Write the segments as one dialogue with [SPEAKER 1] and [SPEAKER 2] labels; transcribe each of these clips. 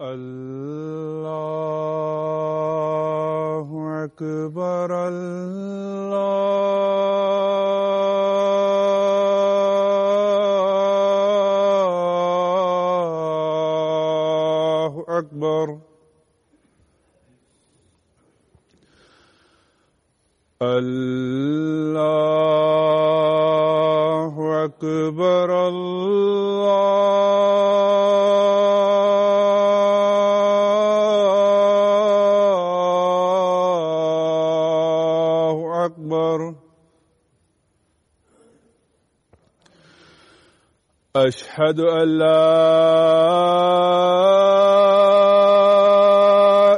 [SPEAKER 1] الله أكبر الله أشهد أن لا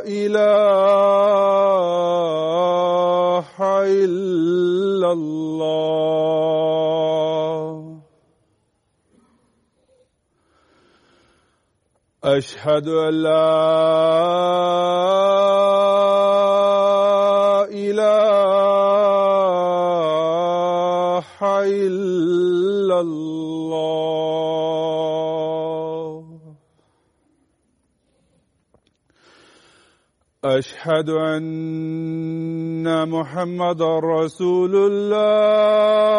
[SPEAKER 1] إله إلا الله. أشهد أن لا واشهد أن محمد رسول الله.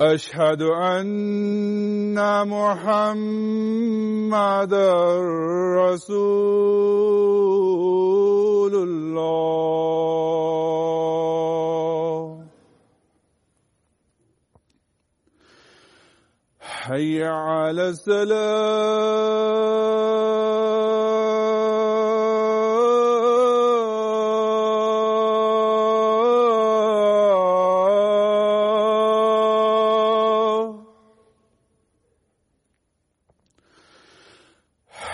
[SPEAKER 1] أشهد أن محمد رسول رسول الله. حي على السلام.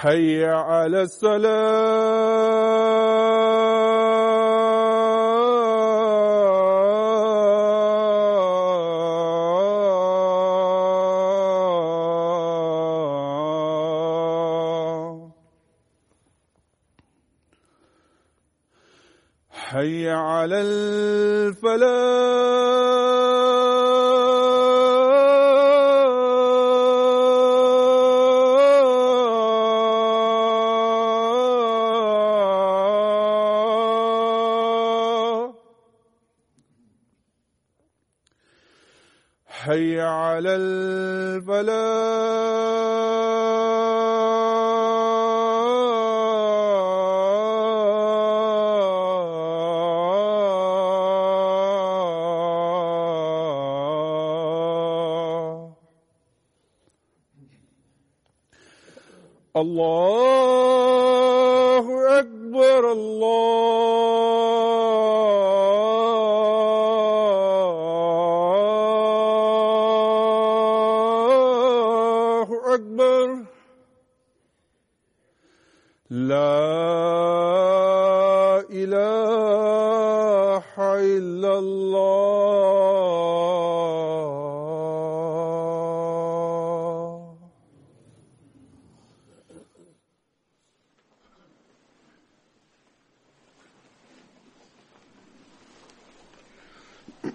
[SPEAKER 1] حي على السلام.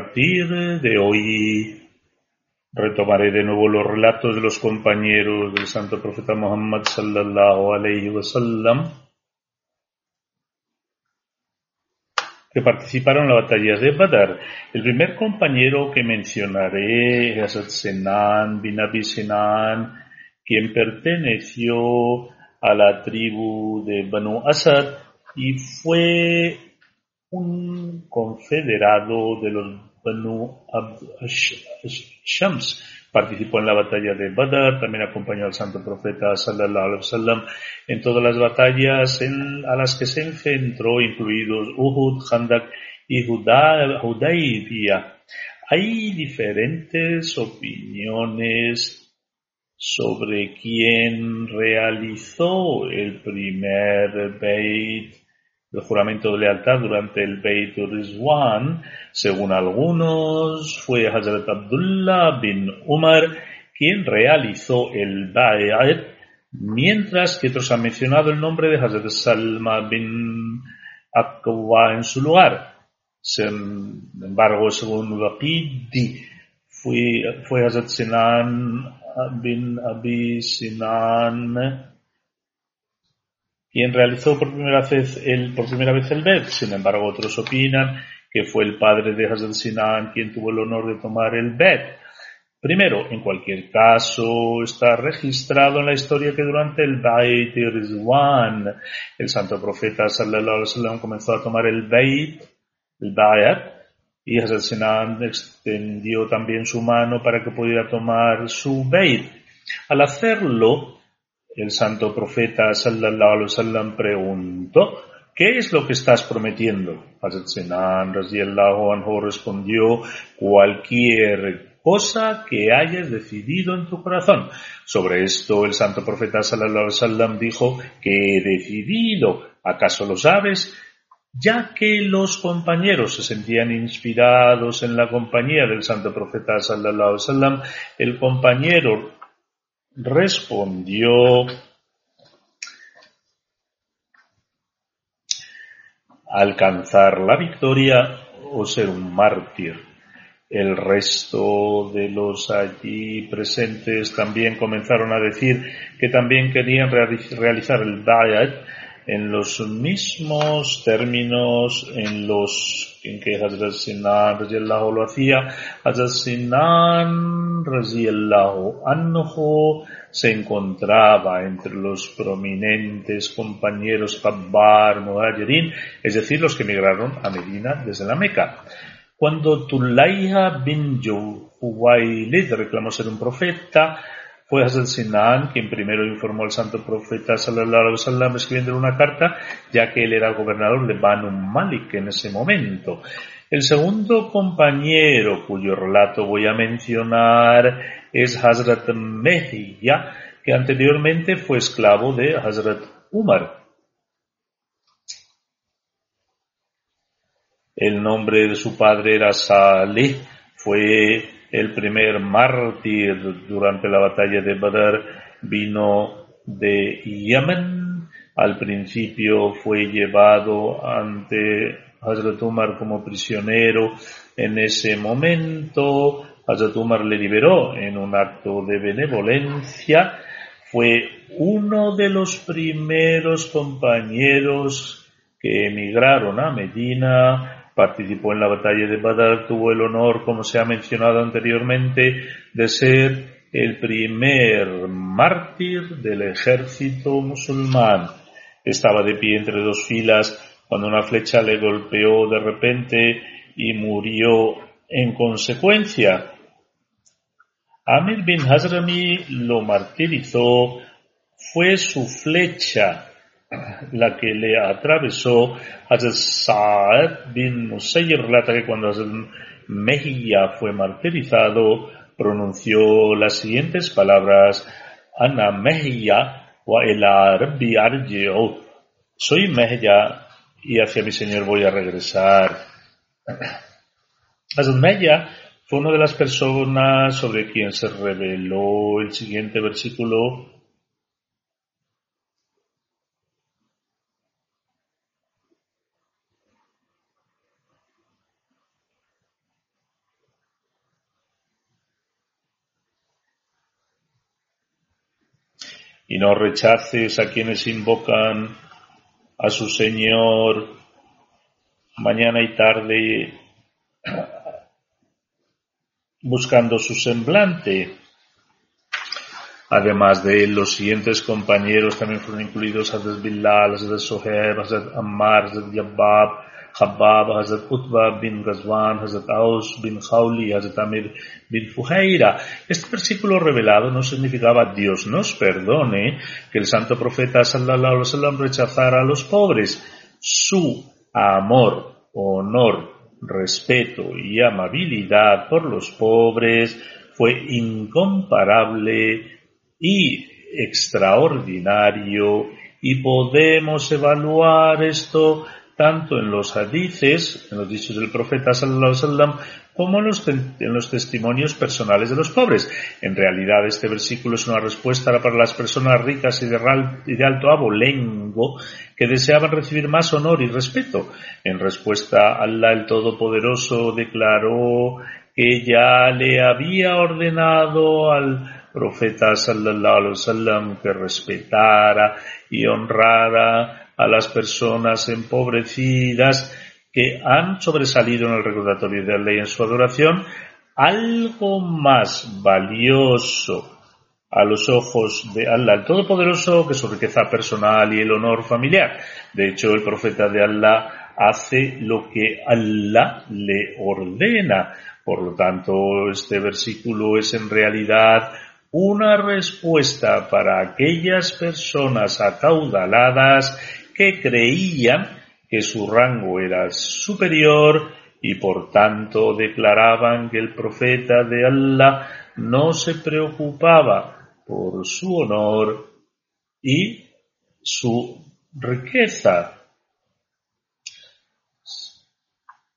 [SPEAKER 2] Partir de hoy retomaré de nuevo los relatos de los compañeros del santo profeta Muhammad sallallahu alayhi wasallam que participaron en la batalla de Badr. El primer compañero que mencionaré es Hazrat Senan bin Abi Sinan, quien perteneció a la tribu de Banu Asad y fue un confederado de los Banu Shams. Participó en la batalla de Badr, también acompañó al santo profeta sallallahu alaihi wasallam en todas las batallas a las que se enfrentó, incluidos Uhud, Khandak y Huda- Hudaybiyah. Hay diferentes opiniones sobre quién realizó el primer Beit el juramento de lealtad durante el Beit Rizwan, según algunos, fue Hazrat Abdullah bin Umar quien realizó el Bay'at, mientras que otros han mencionado el nombre de Hazrat Salma bin Aqwa en su lugar. Sin embargo, según Waqidi, fue, fue Hazrat Sinan bin Abi Sinan quien realizó por primera vez el, por primera vez el Bet. Sin embargo, otros opinan que fue el padre de Hazrat Sinan quien tuvo el honor de tomar el Bet. Primero, en cualquier caso, está registrado en la historia que durante el Beit Rizwan, el santo profeta sallallahu alaihi wasallam comenzó a tomar el Beit, el Bayat, y Hazrat Sinan extendió también su mano para que pudiera tomar su Beit. Al hacerlo, el santo profeta sallallahu alaihi wasallam preguntó, ¿qué es lo que estás prometiendo? Hazrat Sinan radiyallahu anhu respondió, cualquier cosa que hayas decidido en tu corazón. Sobre esto el santo profeta sallallahu alaihi wasallam dijo, que he decidido? ¿Acaso lo sabes? Ya que los compañeros se sentían inspirados en la compañía del santo profeta sallallahu alaihi wasallam, el compañero respondió alcanzar la victoria o ser un mártir. El resto de los allí presentes también comenzaron a decir que también querían reali- realizar el Bayat los mismos términos en los en que Hazrat Sinan radiyallahu lo hacía. Hazrat Sinan radiyallahu anhu se encontraba entre los prominentes compañeros Kabbar, Muhajirin, es decir, los que emigraron a Medina desde la Meca. Cuando Tulayha bin Juwaylid reclamó ser un profeta, fue Sinan quien primero informó al santo profeta sallallahu alaihi wasallam escribiendo una carta, ya que él era gobernador de Banu Malik en ese momento. El segundo compañero cuyo relato voy a mencionar es Hazrat Mehya, que anteriormente fue esclavo de Hazrat Umar. El nombre de su padre era Saleh, fue el primer mártir durante la batalla de Badr, vino de Yemen. Al principio fue llevado ante Hazrat Umar como prisionero. En ese momento, Hazrat Umar le liberó en un acto de benevolencia. Fue uno de los primeros compañeros que emigraron a Medina participó en la batalla de Badr, tuvo el honor, como se ha mencionado anteriormente, de ser el primer mártir del ejército musulmán. Estaba de pie entre dos filas cuando una flecha le golpeó de repente y murió en consecuencia. Amir bin Hazrami lo martirizó, fue su flecha la que le atravesó. Hazrat Sa'ad bin Musayyir relata que cuando Hazrat Mejía fue martirizado, pronunció las siguientes palabras, Ana Mejía wa ila Rabbi arji'u. Soy Mejía y hacia mi Señor voy a regresar. Hazrat Mejía fue una de las personas sobre quien se reveló el siguiente versículo no rechaces a quienes invocan a su Señor mañana y tarde buscando su semblante. Además de él, los siguientes compañeros también fueron incluidos Hazrat Bilal, Hazrat Soheb, Hazrat Ammar, Hazrat Yabbab, Hazrat Utba bin Hazrat bin Hazrat Amir bin. Este versículo revelado no significaba Dios nos perdone que el santo profeta sallallahu alaihi wasallam rechazara a los pobres. Su amor, honor, respeto y amabilidad por los pobres fue incomparable y extraordinario y podemos evaluar esto tanto en los hadices, en los dichos del profeta sallallahu alaihi como en los, testimonios personales de los pobres. En realidad este versículo es una respuesta para las personas ricas y de, alto abolengo que deseaban recibir más honor y respeto. En respuesta, Allah el Todopoderoso declaró que ya le había ordenado al profeta sallallahu alaihi que respetara y honrara a las personas empobrecidas que han sobresalido en el recordatorio de la ley en su adoración, algo más valioso a los ojos de Allah el Todopoderoso que su riqueza personal y el honor familiar. De hecho, el profeta de Allah hace lo que Allah le ordena. Por lo tanto, este versículo es en realidad una respuesta para aquellas personas acaudaladas que creían que su rango era superior y por tanto declaraban que el profeta de Allah no se preocupaba por su honor y su riqueza.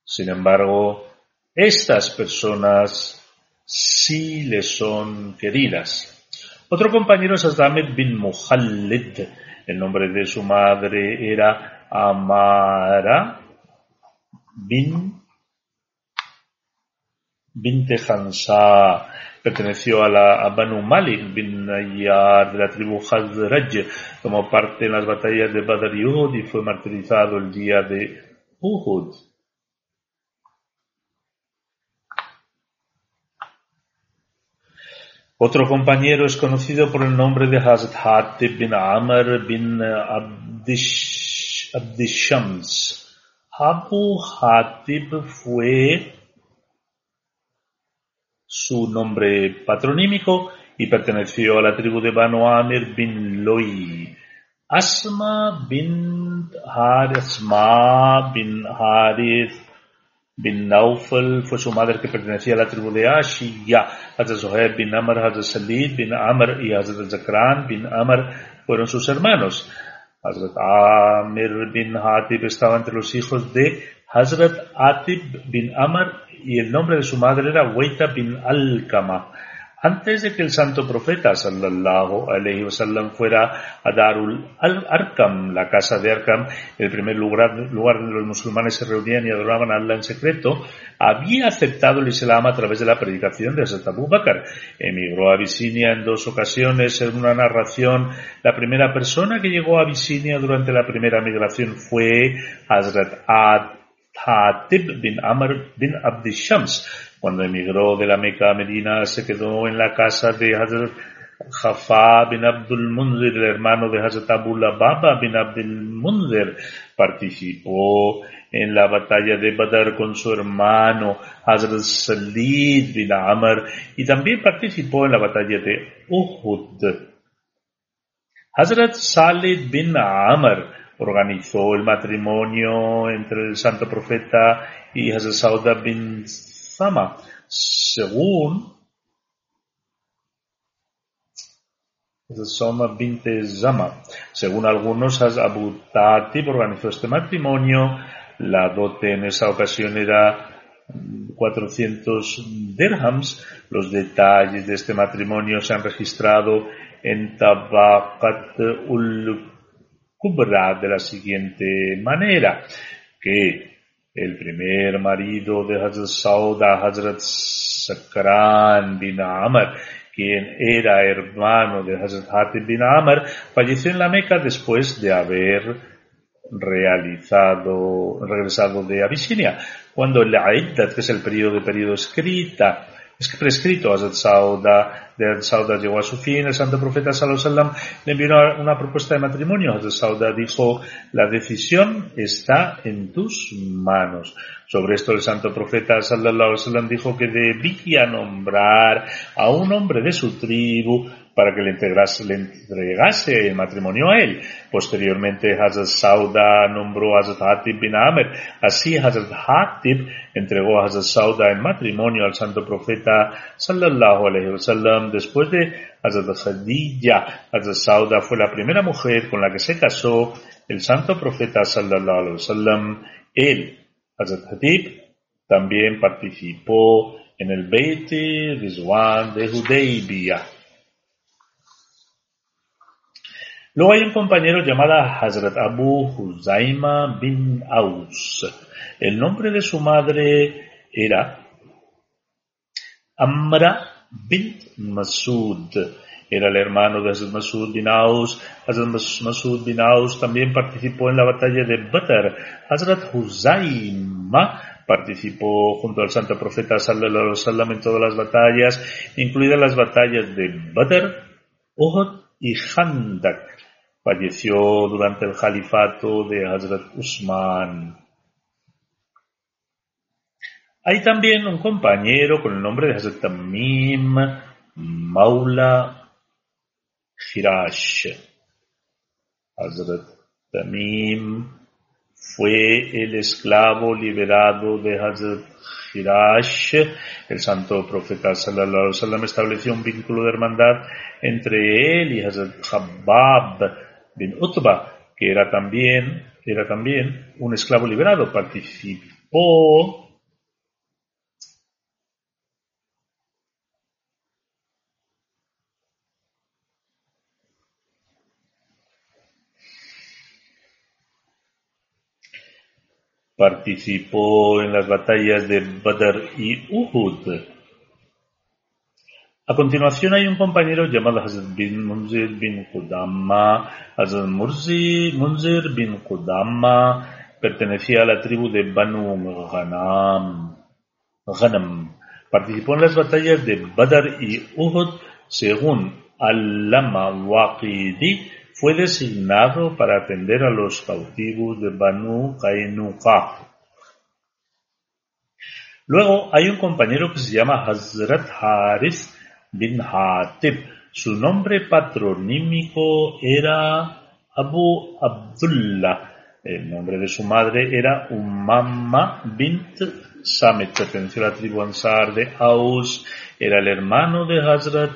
[SPEAKER 2] Sin embargo, estas personas sí le son queridas. Otro compañero es Ahmed bin Muhallid. El nombre de su madre era Amara bin Binte. Perteneció a la a Banu Malik bin Nayyar de la tribu Hazraj. Tomó parte en las batallas de Badr y Uhud y fue martirizado el día de Uhud. Otro compañero es conocido por el nombre de Hazrat bin Amr bin Abdishams. Abu Hatib fue su nombre patronímico y perteneció a la tribu de Banu Amir bin Loi. Asma bin Harisma bin Harith bin Naufal fue su madre que pertenecía a la tribu de Ashiya. Hazrat Zuhair bin Amr, Hazrat Salid bin Amr y Hazrat Zakran bin Amr fueron sus hermanos. Hazrat Amir bin Hatib estaba entre los hijos de Hazrat Atib bin Amr y el nombre de su madre era Weita bin Alkama. Antes de que el santo profeta sallallahu alaihi wasallam fuera a Darul Arkam, la casa de Arkam, el primer lugar, donde los musulmanes se reunían y adoraban a Allah en secreto, había aceptado el Islam a través de la predicación de Hazrat Abu Bakr. Emigró a Abisinia en dos ocasiones. En una narración, la primera persona que llegó a Abisinia durante la primera migración fue Hazrat Hatib bin Amr bin Abdishams cuando emigró de la Meca a Medina, se quedó en la casa de Hazrat Jafá bin Abdul Munzir, el hermano de Hazrat Abu Baba bin Abdul Munzir, participó en la batalla de Badr con su hermano Hazrat Salid bin Amr y también participó en la batalla de Uhud. Hazrat Salid bin Amr organizó el matrimonio entre el santo profeta y Hazrat Sauda bin Según Soma Zama. Según algunos, Abu Tatib organizó este matrimonio. La dote en esa ocasión era 400 dirhams. Los detalles de este matrimonio se han registrado en Tabakat ul Kubra de la siguiente manera, que el primer marido de Hazrat Sauda, Hazrat Sakran bin Amr, quien era hermano de Hazrat Hatib bin Amr, falleció en la Meca después de haber realizado, regresado de Abisinia, cuando el Aiddat, que es el periodo de periodo escrita, es prescrito Hazrat Sauda, de Sauda llegó a su fin, el santo profeta sallallahu le envió una propuesta de matrimonio. Hazrat Sauda dijo, la decisión está en tus manos. Sobre esto el santo profeta sallallahu dijo que debía nombrar a un hombre de su tribu para que le, le entregase el matrimonio a él. Posteriormente Hazrat Sauda nombró a Hazrat Hatib bin Amr. Así Hazrat Hatib entregó a Hazrat Sauda en matrimonio al santo profeta sallallahu alaihi wasallam. Después de Hazrat Khadija, Hazrat Sauda fue la primera mujer con la que se casó el santo profeta sallallahu alaihi wasallam. Él, Hazrat Hatib, también participó en el Beit Rizwan de Hudaybiyah. Luego hay un compañero llamado Hazrat Abu Huzaima bin Aus. El nombre de su madre era Amra bin Masud. Era el hermano de Hazrat Masud bin Aus. Hazrat Masud bin Aus también participó en la batalla de Badr. Hazrat Huzaima participó junto al santo profeta sallallahu alaihi wasallam en todas las batallas, incluidas las batallas de Badr, Uhud y Khandak. Falleció durante el califato de Hazrat Usman. Hay también un compañero con el nombre de Hazrat Tamim Maula Hirash. Hazrat Tamim fue el esclavo liberado de Hazrat Hirash. El santo profeta sallallahu alaihi estableció un vínculo de hermandad entre él y Hazrat Habab bin Utba, que era también, era también un esclavo liberado, participó participó en las batallas de Badr y Uhud. A continuación hay un compañero llamado Hazrat bin Munzir bin Qudama. Hazrat Munzir bin Qudama pertenecía a la tribu de Banu Ghanam. Participó en las batallas de Badr y Uhud. Según Al-Lama Waqidi, fue designado para atender a los cautivos de Banu Qainuqa. Luego hay un compañero que se llama Hazrat Haris bin Hatib. Su nombre patronímico era Abu Abdullah. El nombre de su madre era Umamma bint Samet, perteneció a la tribu Ansar de Aus, era el hermano de Hazrat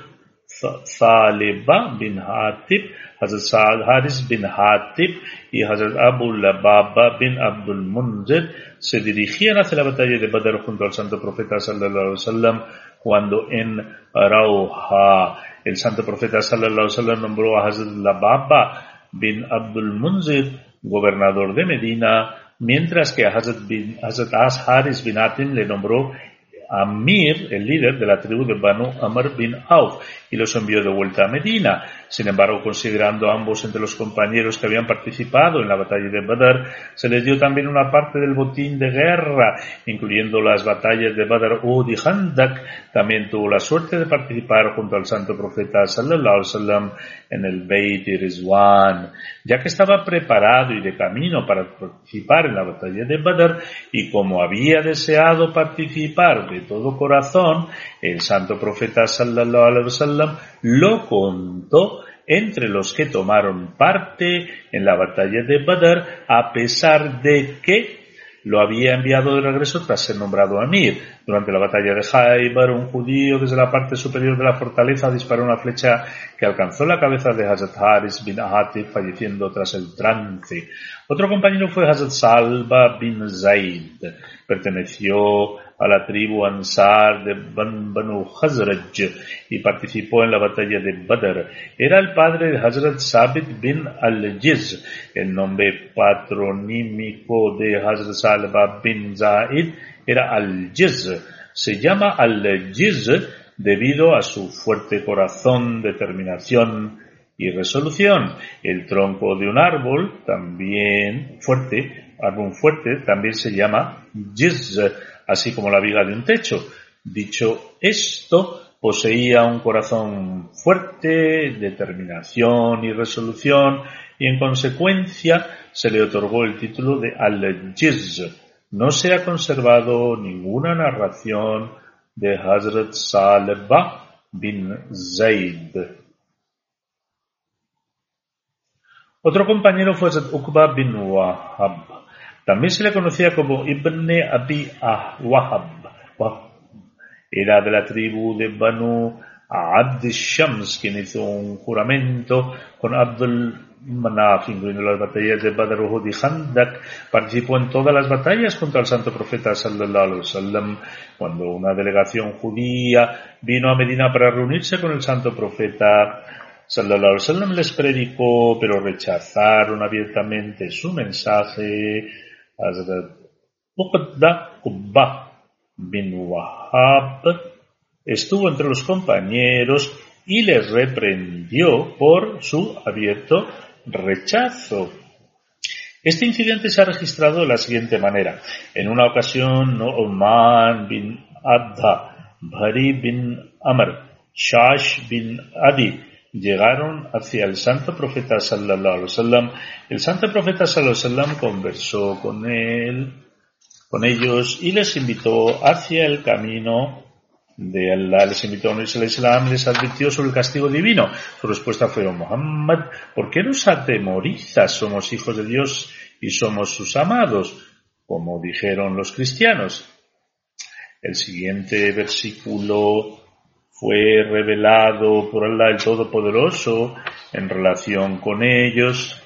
[SPEAKER 2] Thaliba bin Hatib, Hazrat Haris bin Hatib y Hazrat Abu Lababa bin Abdul Munzir se dirigían hacia la batalla de Badr junto al santo profeta sallallahu alaihi wasallam cuando en Rauha el santo profeta sallallahu alaihi wasallam nombró a Hazrat Lababa bin Abdul Munzir gobernador de Medina, mientras que a Hazrat, bin, Haris bin Atim le nombró Amir, el líder de la tribu de Banu Amr bin Auf, y los envió de vuelta a Medina. Sin embargo, considerando ambos entre los compañeros que habían participado en la batalla de Badr, se les dio también una parte del botín de guerra, incluyendo las batallas de Badr, Uhud y Handak. También tuvo la suerte de participar junto al santo profeta sallallahu alaihi wasallam en el Beit Rizwan, ya que estaba preparado y de camino para participar en la batalla de Badr y como había deseado participar todo corazón, el santo profeta sallallahu alaihi wasallam lo contó entre los que tomaron parte en la batalla de Badr a pesar de que lo había enviado de regreso tras ser nombrado Amir. Durante la batalla de Haibar, un judío desde la parte superior de la fortaleza disparó una flecha que alcanzó la cabeza de Hazrat Haris bin Ahatif, falleciendo tras el trance. Otro compañero fue Hazrat Salva bin Zaid. Perteneció a la tribu Ansar de Banu Khazraj y participó en la batalla de Badr. Era el padre de Hazrat Sabit bin al-Jiz. El nombre patronímico de Hazrat Salva bin Zaid era al-Jiz. Se llama al-Jiz debido a su fuerte corazón, determinación y resolución. El tronco de un árbol también fuerte, árbol fuerte, también se llama Jiz así como la viga de un techo. Dicho esto, poseía un corazón fuerte, determinación y resolución, y en consecuencia se le otorgó el título de Al-Jiz. No se ha conservado ninguna narración de Hazrat Salba bin Zaid. Otro compañero fue Uqba bin Wahab. También se le conocía como Ibn Abi Wahab. Era de la tribu de Banu Abd Shams, quien hizo un juramento con Abdul Manaf, incluyendo las batallas de Badr, Uhud y Handak. Participó en todas las batallas contra el santo profeta sallallahu alaihi wasallam. Cuando una delegación judía vino a Medina para reunirse con el santo profeta sallallahu alaihi wasallam, les predicó, pero rechazaron abiertamente su mensaje Hazrat Uqda Qubba bin Wahab estuvo entre los compañeros y les reprendió por su abierto rechazo. Este incidente se ha registrado de la siguiente manera. En una ocasión, Oman bin Abda, Bhari bin Amr, Shash bin Adi llegaron hacia el santo profeta sallallahu alaihi wasallam. El santo profeta sallallahu alaihi wasallam conversó con él, con ellos y les invitó hacia el camino de Allah, les invitó a unirse al Islam, les advirtió sobre el castigo divino. Su respuesta fue, oh Muhammad, ¿por qué nos atemorizas? Somos hijos de Dios y somos sus amados, como dijeron los cristianos. El siguiente versículo fue revelado por Allah el Todopoderoso en relación con ellos.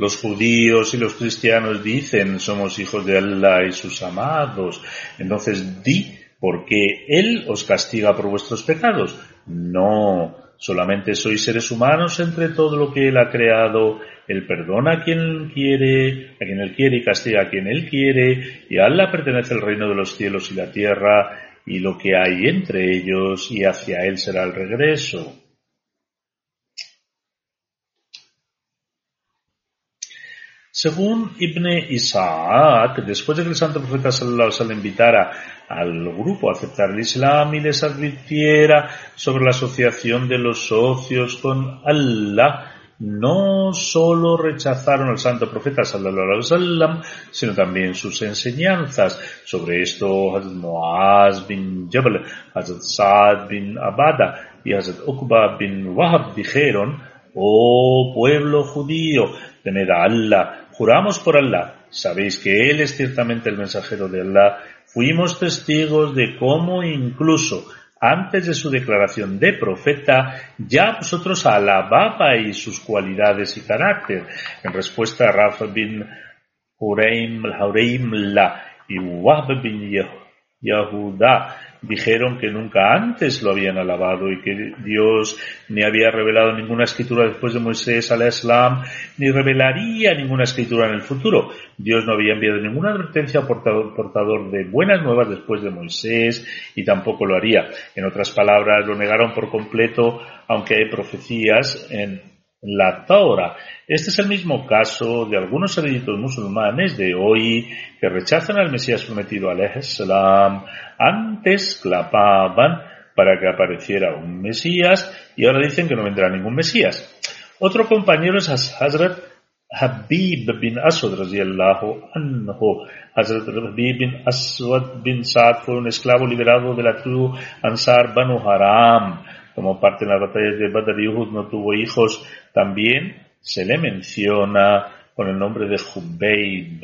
[SPEAKER 2] Los judíos y los cristianos dicen somos hijos de Allah y sus amados. Entonces di, ¿por qué Él os castiga por vuestros pecados? No, solamente sois seres humanos entre todo lo que Él ha creado. Él perdona a quien quiere, a quien Él quiere y castiga a quien Él quiere. Y a Allah pertenece el reino de los cielos y la tierra y lo que hay entre ellos y hacia Él será el regreso. Según Ibn Isaac, después de que el santo profeta sallallahu invitara al grupo a aceptar el Islam y les advirtiera sobre la asociación de los socios con Allah, no solo rechazaron al santo profeta sallallahu sino también sus enseñanzas. Sobre esto, Hazrat Muaz bin Jabal, Hazrat Saad bin Abada y Hazrat Uqba bin Wahab dijeron, Oh pueblo judío, temed a Allah, juramos por Allah, sabéis que Él es ciertamente el mensajero de Allah, fuimos testigos de cómo incluso antes de su declaración de profeta, ya vosotros alababais sus cualidades y carácter. En respuesta a Rafa bin Hureim, la y Wahb bin Yahuda dijeron que nunca antes lo habían alabado y que Dios ni había revelado ninguna escritura después de Moisés al Islam, ni revelaría ninguna escritura en el futuro. Dios no había enviado ninguna advertencia portador, portador de buenas nuevas después de Moisés y tampoco lo haría. En otras palabras, lo negaron por completo, aunque hay profecías en la Torah. Este es el mismo caso de algunos eruditos musulmanes de hoy que rechazan al Mesías prometido al salam. Antes clapaban para que apareciera un Mesías y ahora dicen que no vendrá ningún Mesías. Otro compañero es Hazrat Habib bin Aswad radiyallahu anhu. Hazrat Habib bin Aswad bin Sa'd fue un esclavo liberado de la tribu Ansar Banu Haram. Como parte en las batallas de Badr y Uhud no tuvo hijos. También se le menciona con el nombre de Jubeib.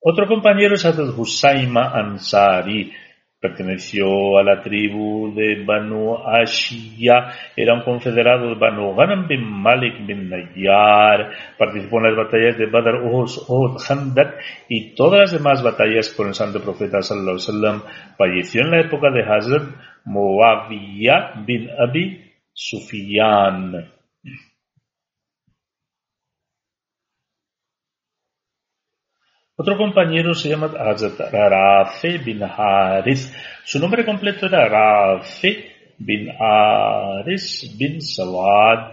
[SPEAKER 2] Otro compañero es Hazrat Husayma Ansari, perteneció a la tribu de Banu Ashia, era un confederado de Banu Ghanam bin Malik bin Nayyar, participó en las batallas de Badr, Uhud, Khandak y todas las demás batallas con el santo profeta sallallahu alaihi. Falleció en la época de Hazrat Muawiyah bin Abi Sufyan. Otro compañero se llama Rafe bin Haris. Su nombre completo era Rafe bin Haris bin Sawad.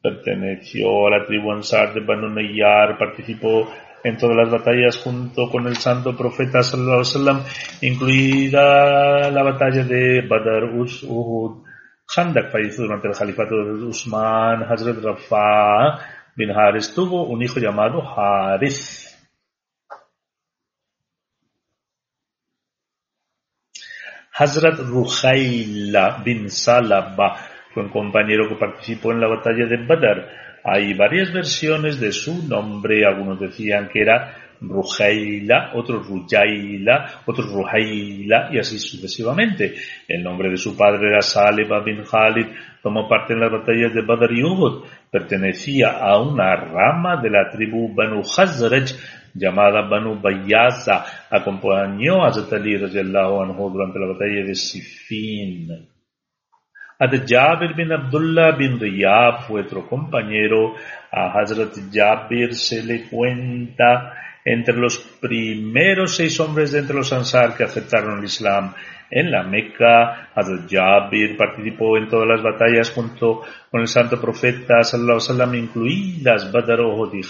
[SPEAKER 2] Perteneció a la tribu Ansar de Banu Nayyar, participó en todas las batallas junto con el santo profeta sallallahu alaihi wasallam, incluida la batalla de Badr Uhud. Khandak falleció durante el califato de Usman. Hazrat Rafa bin Haris tuvo un hijo llamado Haris. Hazrat Ruhaila bin Salaba fue un compañero que participó en la batalla de Badr. Hay varias versiones de su nombre, algunos decían que era Ruhaila, otros Rujaila, otros Ruhaila y así sucesivamente. El nombre de su padre era Saleba bin Khalid, tomó parte en las batallas de Badr y Uhud, pertenecía a una rama de la tribu Banu Khazraj llamada Banu Bayaza, acompañó a Zatali anhu durante la batalla de Sifin. Ad Jabir bin Abdullah bin Riyab fue otro compañero. A Hazrat Jabir se le cuenta entre los primeros seis hombres de entre los Ansar que aceptaron el Islam en la Meca. Hazrat Jabir participó en todas las batallas junto con el santo profeta sallallahu wasallam, incluidas Badr, Uhud y.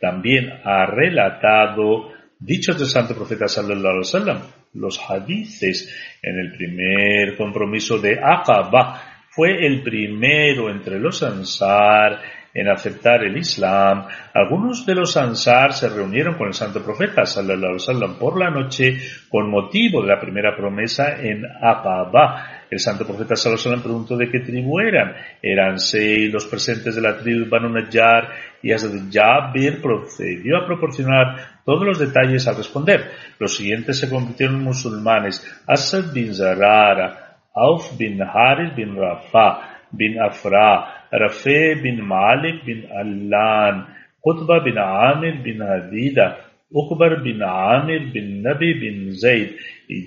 [SPEAKER 2] También ha relatado dichos del santo profeta sallallahu alaihi los hadices en el primer compromiso de Aqaba. Fue el primero entre los Ansar en aceptar el Islam, algunos de los Ansar se reunieron con el santo profeta sallallahu alaihi por la noche con motivo de la primera promesa en Aqaba. El santo profeta sallallahu alaihi preguntó de qué tribu eran. Eran seis los presentes de la tribu Banu Najjar y Hazrat Jabir procedió a proporcionar todos los detalles al responder. Los siguientes se convirtieron en musulmanes. Asad bin Zarara, Auf bin Harith bin Rafa, bin Afra, Rafe bin Malik bin Allan, Qutba bin Amir bin Hadida, Ukbar bin Amir bin Nabi bin Zaid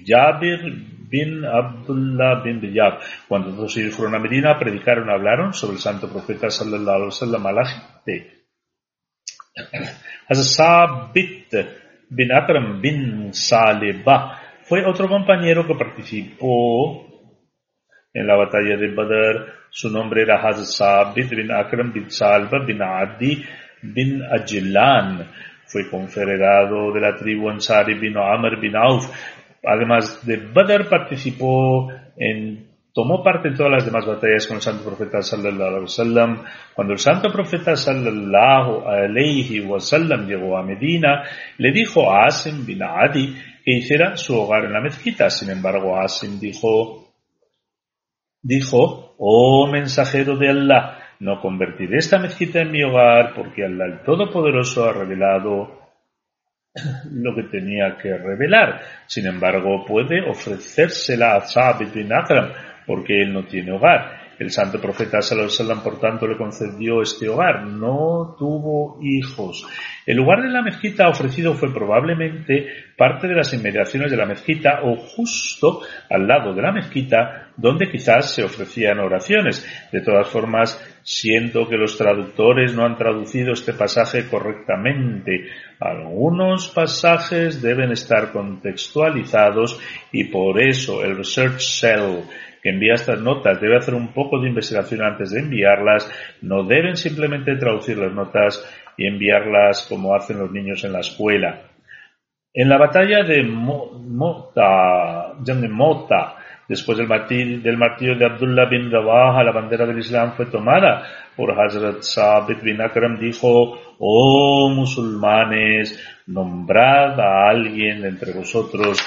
[SPEAKER 2] Jabir bin Abdullah bin Riyab. Cuando todos ellos fueron a Medina, predicaron, hablaron sobre el santo profeta sallallahu alaihi wasallam a bin Akram bin Saleba fue otro compañero que participó en la batalla de Badr su nombre era Hazrat Sabit bin Akram bin Salva bin Adi bin Ajlan. Fue confederado de la tribu Ansari bin Amr bin Auf. Además de Badr participó en tomó parte en todas las demás batallas con el santo profeta sallallahu alaihi wasallam. Cuando el santo profeta sallallahu alaihi wasallam llegó a Medina, le dijo a Asim bin Adi que hiciera su hogar en la mezquita. Sin embargo, Asim dijo, dijo, oh mensajero de Allah, no convertiré esta mezquita en mi hogar porque Allah el Todopoderoso ha revelado lo que tenía que revelar. Sin embargo, puede ofrecérsela a Sabit bin Akram porque él no tiene hogar. El santo profeta Sallallahu por tanto, le concedió este hogar. No tuvo hijos. El lugar de la mezquita ofrecido fue probablemente parte de las inmediaciones de la mezquita o justo al lado de la mezquita donde quizás se ofrecían oraciones. De todas formas, siento que los traductores no han traducido este pasaje correctamente. Algunos pasajes deben estar contextualizados y por eso el Research Cell que envía estas notas debe hacer un poco de investigación antes de enviarlas, no deben simplemente traducir las notas y enviarlas como hacen los niños en la escuela. En la batalla de Mota, de Mota después del martirio, de Abdullah bin Rawah, la bandera del Islam fue tomada por Hazrat Sabit bin Akram, dijo, oh musulmanes, nombrad a alguien entre vosotros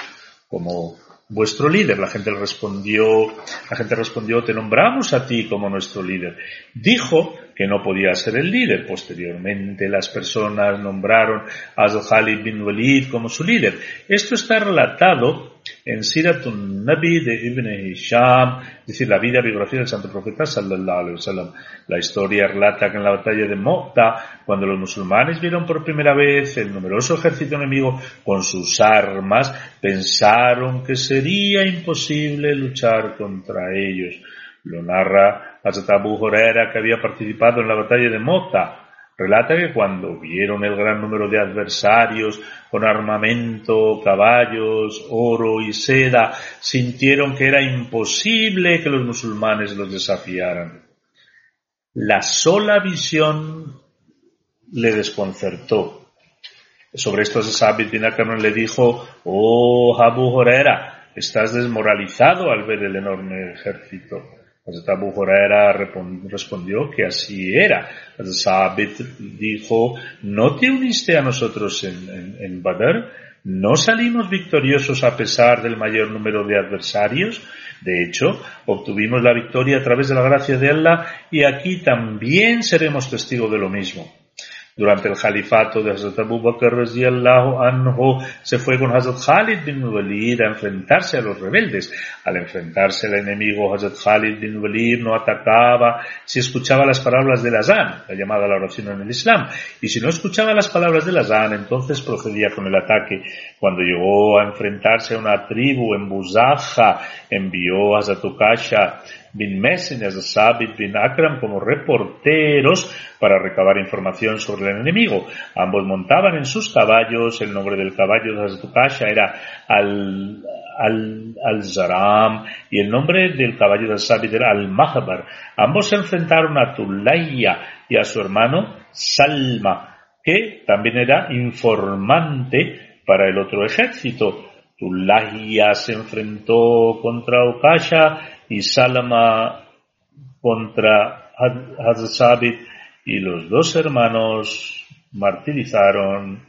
[SPEAKER 2] como vuestro líder. La gente respondió, la gente respondió, te nombramos a ti como nuestro líder. Dijo que no podía ser el líder. Posteriormente las personas nombraron a Khalid bin Walid como su líder. Esto está relatado en Siratun Nabi de Ibn Hisham, es decir, la vida biografía del santo profeta sallallahu alaihi wasallam. La historia relata que en la batalla de Mokta, cuando los musulmanes vieron por primera vez el numeroso ejército enemigo con sus armas, pensaron que sería imposible luchar contra ellos. Lo narra Hazrat Abu que había participado en la batalla de Mota. Relata que cuando vieron el gran número de adversarios con armamento, caballos, oro y seda, sintieron que era imposible que los musulmanes los desafiaran. La sola visión le desconcertó. Sobre esto Sabit bin le dijo, oh Abu Huraira, estás desmoralizado al ver el enorme ejército. Hazrat Abu respondió que así era. Sabit dijo, ¿no te uniste a nosotros en, en, Badr? ¿No salimos victoriosos a pesar del mayor número de adversarios? De hecho, obtuvimos la victoria a través de la gracia de Allah y aquí también seremos testigos de lo mismo. Durante el califato de Hazrat Abu Bakr anhu, se fue con Hazrat Khalid bin Walid a enfrentarse a los rebeldes. Al enfrentarse al enemigo, Hazrat Khalid bin Walid no atacaba si escuchaba las palabras del azán, la llamada la oración en el Islam, y si no escuchaba las palabras del azán, entonces procedía con el ataque. Cuando llegó a enfrentarse a una tribu en Buzaja, envió a Hazrat Bin Messenger, Sabit bin Akram como reporteros para recabar información sobre el enemigo. Ambos montaban en sus caballos, el nombre del caballo de Haztukasha era al, al, al Zaram y el nombre del caballo de Sabit era al Mahabar. Ambos se enfrentaron a Tulaya y a su hermano Salma, que también era informante para el otro ejército. Tulaya se enfrentó contra Ukasha y Salama contra Hazabit y los dos hermanos martirizaron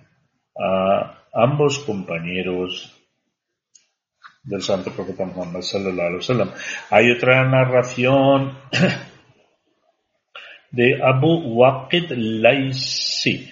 [SPEAKER 2] a ambos compañeros del santo profeta Muhammad sallallahu. Hay otra narración de Abu Waqid Laisi.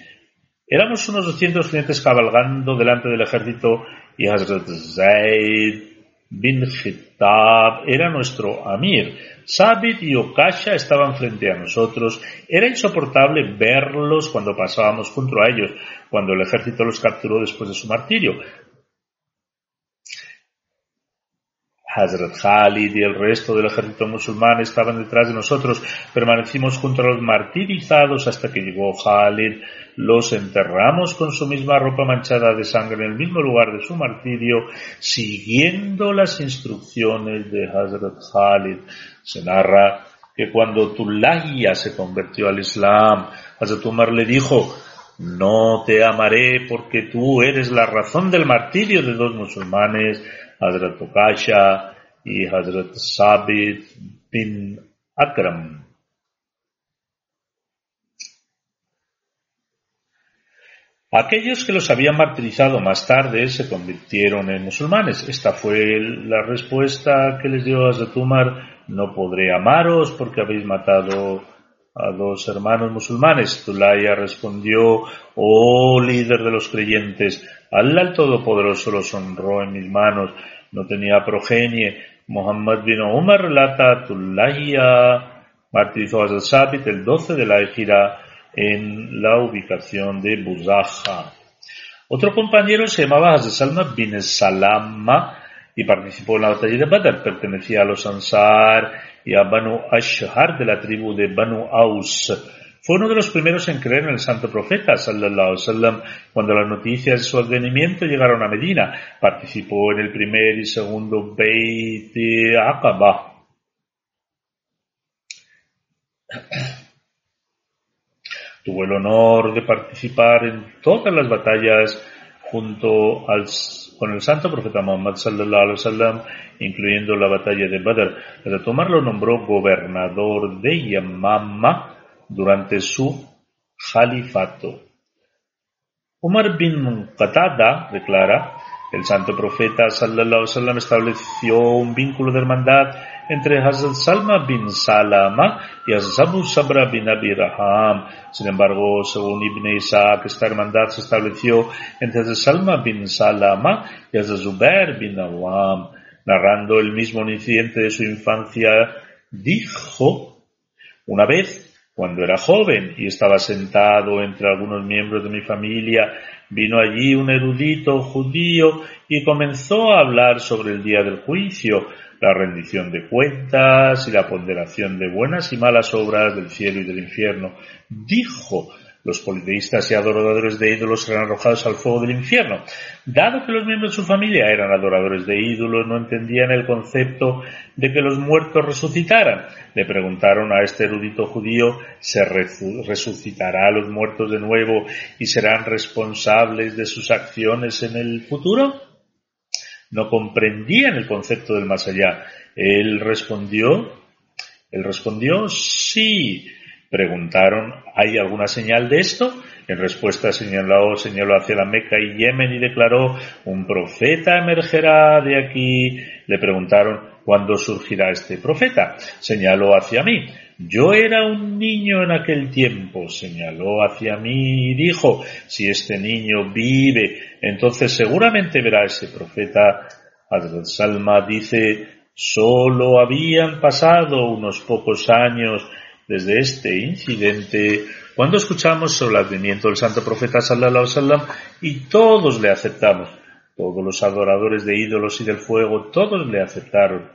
[SPEAKER 2] Éramos unos 200 clientes cabalgando delante del ejército y Hazrat Zaid bin Hittab era nuestro Amir. Sabit y Okasha estaban frente a nosotros. Era insoportable verlos cuando pasábamos junto a ellos, cuando el ejército los capturó después de su martirio. Hazrat Khalid y el resto del ejército musulmán estaban detrás de nosotros. Permanecimos junto a los martirizados hasta que llegó Khalid. Los enterramos con su misma ropa manchada de sangre en el mismo lugar de su martirio, siguiendo las instrucciones de Hazrat Khalid. Se narra que cuando Tulahia se convirtió al Islam, Hazrat Umar le dijo, no te amaré porque tú eres la razón del martirio de dos musulmanes Hazrat Ukasha y Hazrat Sabit bin Akram. Aquellos que los habían martirizado más tarde se convirtieron en musulmanes. Esta fue la respuesta que les dio Hazrat Umar. No podré amaros porque habéis matado a dos hermanos musulmanes. Tulaya respondió, oh líder de los creyentes, Allah el Todopoderoso los honró en mis manos, no tenía progenie. Muhammad bin Umar relata, Tulaya martirizó a Sabit el 12 de la Ejira en la ubicación de Buzaja. Otro compañero se llamaba Hazrat Salma bin Salama y participó en la batalla de Badr. Pertenecía a los Ansar y a Banu Ashhar de la tribu de Banu Aus. Fue uno de los primeros en creer en el santo profeta, sallallahu cuando las noticias de su advenimiento llegaron a Medina. Participó en el primer y segundo Beit Aqaba. Tuvo el honor de participar en todas las batallas junto al, con el santo profeta Muhammad sallallahu alaihi wasallam, incluyendo la batalla de Badr. Para tomarlo nombró gobernador de Yamama durante su califato. Umar bin Qatada declara, el santo profeta sallallahu wasallam estableció un vínculo de hermandad entre Hazrat Salma bin Salama y Hazrat Abu Sabra bin Abi Raham. Sin embargo, según Ibn Isaac, esta hermandad se estableció entre Hazrat Salma bin Salama y Hazrat Zubair bin Awam. Narrando el mismo incidente de su infancia, dijo, una vez, cuando era joven y estaba sentado entre algunos miembros de mi familia, vino allí un erudito judío y comenzó a hablar sobre el día del juicio, la rendición de cuentas y la ponderación de buenas y malas obras del cielo y del infierno. Dijo, los politeístas y adoradores de ídolos serán arrojados al fuego del infierno. Dado que los miembros de su familia eran adoradores de ídolos, no entendían el concepto de que los muertos resucitaran. Le preguntaron a este erudito judío, ¿se resucitará a los muertos de nuevo y serán responsables de sus acciones en el futuro? No comprendían el concepto del más allá. Él respondió, él respondió, sí. Preguntaron, ¿hay alguna señal de esto? En respuesta señaló, señaló hacia la Meca y Yemen y declaró, un profeta emergerá de aquí. Le preguntaron, ¿cuándo surgirá este profeta? Señaló hacia mí. Yo era un niño en aquel tiempo, señaló hacia mí y dijo, si este niño vive, entonces seguramente verá ese profeta. Hazrat Salma dice, solo habían pasado unos pocos años desde este incidente cuando escuchamos sobre el advenimiento del santo profeta sallallahu wasallam y todos le aceptamos. Todos los adoradores de ídolos y del fuego, todos le aceptaron.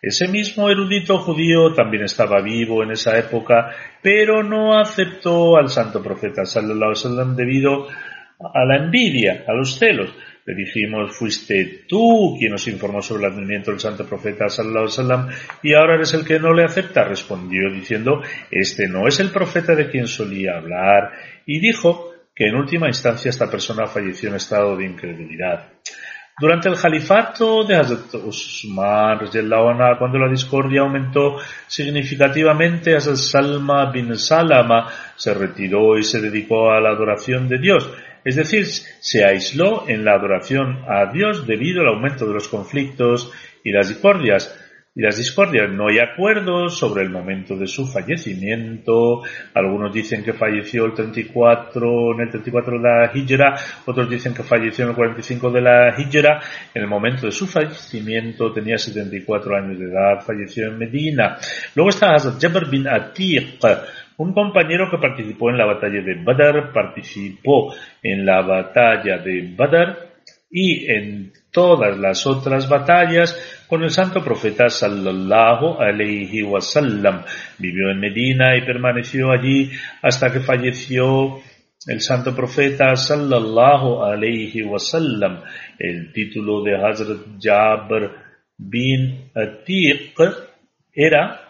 [SPEAKER 2] Ese mismo erudito judío también estaba vivo en esa época, pero no aceptó al santo profeta sallallahu wasallam debido a la envidia, a los celos. Le dijimos, fuiste tú quien nos informó sobre el advenimiento del santo profeta sallallahu wasallam y ahora eres el que no le acepta. Respondió diciendo, este no es el profeta de quien solía hablar y dijo que en última instancia esta persona falleció en estado de incredulidad. Durante el califato de Hazrat Usman, cuando la discordia aumentó significativamente, Hazrat Salma bin Salama se retiró y se dedicó a la adoración de Dios. Es decir, se aisló en la adoración a Dios debido al aumento de los conflictos y las discordias. Y las discordias, no hay acuerdos sobre el momento de su fallecimiento. Algunos dicen que falleció el 34, en el 34 de la Hijra, otros dicen que falleció en el 45 de la Hijra. En el momento de su fallecimiento tenía 74 años de edad, falleció en Medina. Luego está Hazrat Jabir bin Atiq, un compañero que participó en la batalla de Badr, participó en la batalla de Badr y en todas las otras batallas con el santo profeta sallallahu alayhi wasallam. Vivió en Medina y permaneció allí hasta que falleció el santo profeta sallallahu alayhi wasallam. El título de Hazrat Jabr bin Atiq era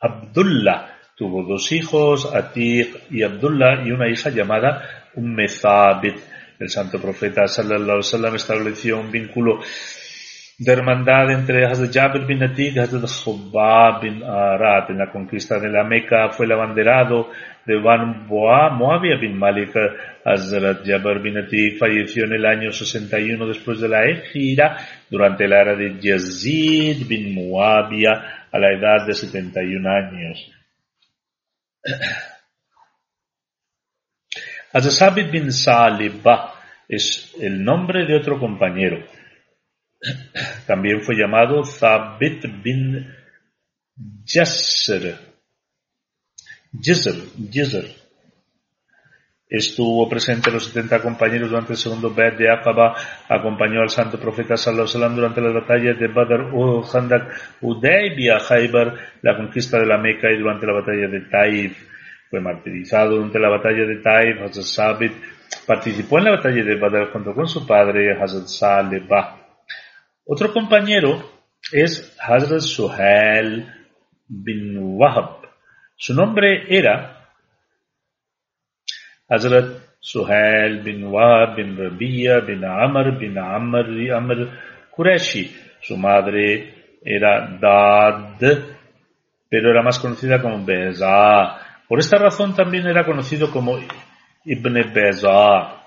[SPEAKER 2] Abdullah Tuvo dos hijos, Atiq y Abdullah, y una hija llamada Umme. El santo profeta estableció un vínculo de hermandad entre Hazrat Jabir bin Atiq y Hazrat Khubab bin Arat. En la conquista de la Meca fue el abanderado de Ban Boa, Moabia bin Malik. Hazrat Jabir bin Atiq falleció en el año 61 después de la Ejira durante la era de Yazid bin Muawiyah a la edad de 71 años. Hazasabit bin Salibah es el nombre de otro compañero. También fue llamado Thabit bin Jasser. Jizr, Jizr. Estuvo presente los 70 compañeros durante el segundo Bet de Aqaba, acompañó al santo profeta Sallallahu durante las batallas de Badr, Uhud, Khandak, Udaybiyah, Khaybar, la conquista de la Meca y durante la batalla de Taif. Fue martirizado durante la batalla de Taif, Hazrat Sabit participó en la batalla de Badr junto con su padre Hazrat Saleba. Otro compañero es Hazrat Suhail bin Wahab. Su nombre era Hazrat Suhail bin Wahab bin Rabia bin Amr bin Amr Amr Qureshi. Su madre era Dad, pero era más conocida como Beza. Por esta razón también era conocido como Ibn Beza.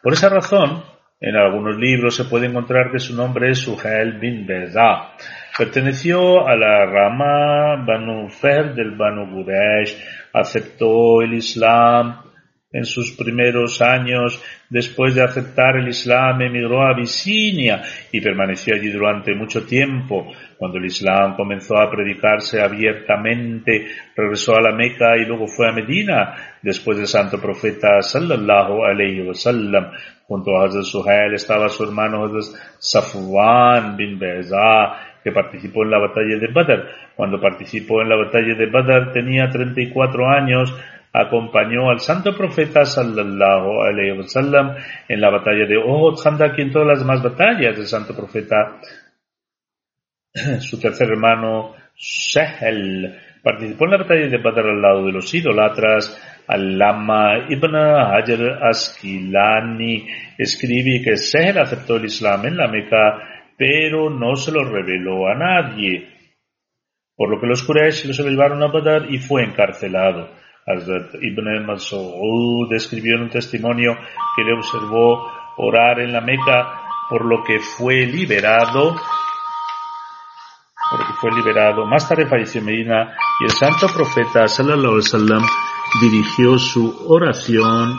[SPEAKER 2] Por esa razón, en algunos libros se puede encontrar que su nombre es Suhail bin Beza. Perteneció a la rama Banu Fer del Banu Quraysh, aceptó el Islam en sus primeros años, después de aceptar el Islam, emigró a Abisinia y permaneció allí durante mucho tiempo. Cuando el Islam comenzó a predicarse abiertamente, regresó a la Meca y luego fue a Medina, después del santo profeta sallallahu alayhi wa sallam. Junto a Hazrat Suhail estaba su hermano Hazrat Safwan bin Beza, que participó en la batalla de Badr. Cuando participó en la batalla de Badr tenía 34 años, acompañó al santo profeta sallallahu alayhi wa sallam en la batalla de Uhud, Khandak y en todas las demás batallas del santo profeta. Su tercer hermano, Sahel, participó en la batalla de Badr al lado de los idolatras. Al-Lama ibn Hajar Asqilani escribe que Sahel aceptó el Islam en la Meca, pero no se lo reveló a nadie. Por lo que los Quraysh lo llevaron a Badr y fue encarcelado. Hazrat Ibn Mas'ud escribió en un testimonio que le observó orar en la Meca, por lo que fue liberado, por fue liberado. Más tarde falleció en Medina y el santo profeta sallallahu alaihi wasallam dirigió su oración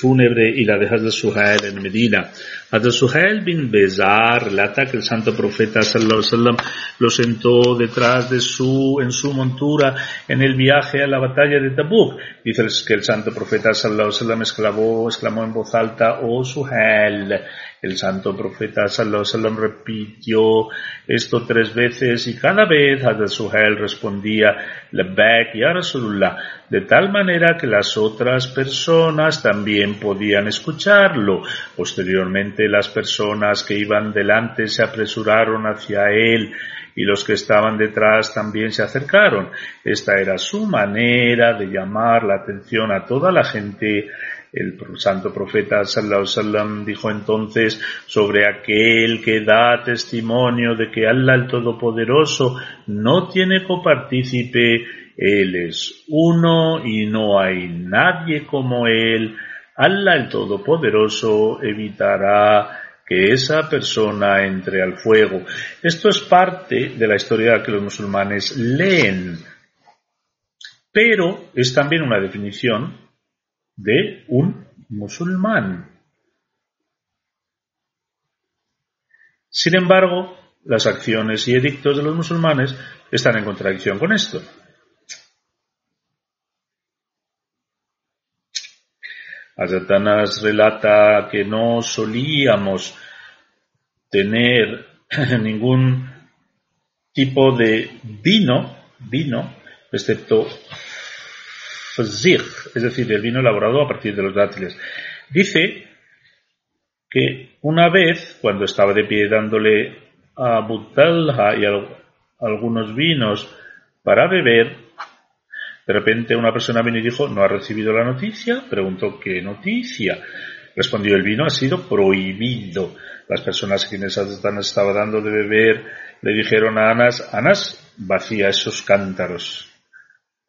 [SPEAKER 2] fúnebre y la de Hazrat Suhail en Medina. Hazrat Suhail bin Bezar relata que el santo profeta sallallahu lo sentó detrás de su, en su montura en el viaje a la batalla de Tabuk. Dice que el santo profeta sallallahu exclamó, exclamó en voz alta, oh Suhail. El santo profeta sallallahu alaihi repitió esto tres veces y cada vez Hazrat Suhail respondía, Labbaik ya Rasulullah, de tal manera que las otras personas también podían escucharlo. Posteriormente las personas que iban delante se apresuraron hacia él y los que estaban detrás también se acercaron. Esta era su manera de llamar la atención a toda la gente. El santo profeta sallallahu wasallam dijo entonces sobre aquel que da testimonio de que Allah el Todopoderoso no tiene copartícipe, él es uno y no hay nadie como él. Allah el Todopoderoso evitará que esa persona entre al fuego. Esto es parte de la historia que los musulmanes leen, pero es también una definición de un musulmán. Sin embargo, las acciones y edictos de los musulmanes están en contradicción con esto. Azatanas relata que no solíamos tener ningún tipo de vino, vino, excepto es decir, el vino elaborado a partir de los dátiles. Dice que una vez, cuando estaba de pie dándole a Butalha y a algunos vinos para beber, de repente una persona vino y dijo, ¿no ha recibido la noticia? Preguntó, ¿qué noticia? Respondió, el vino ha sido prohibido. Las personas quienes estaba dando de beber le dijeron a Anas, Anas, vacía esos cántaros.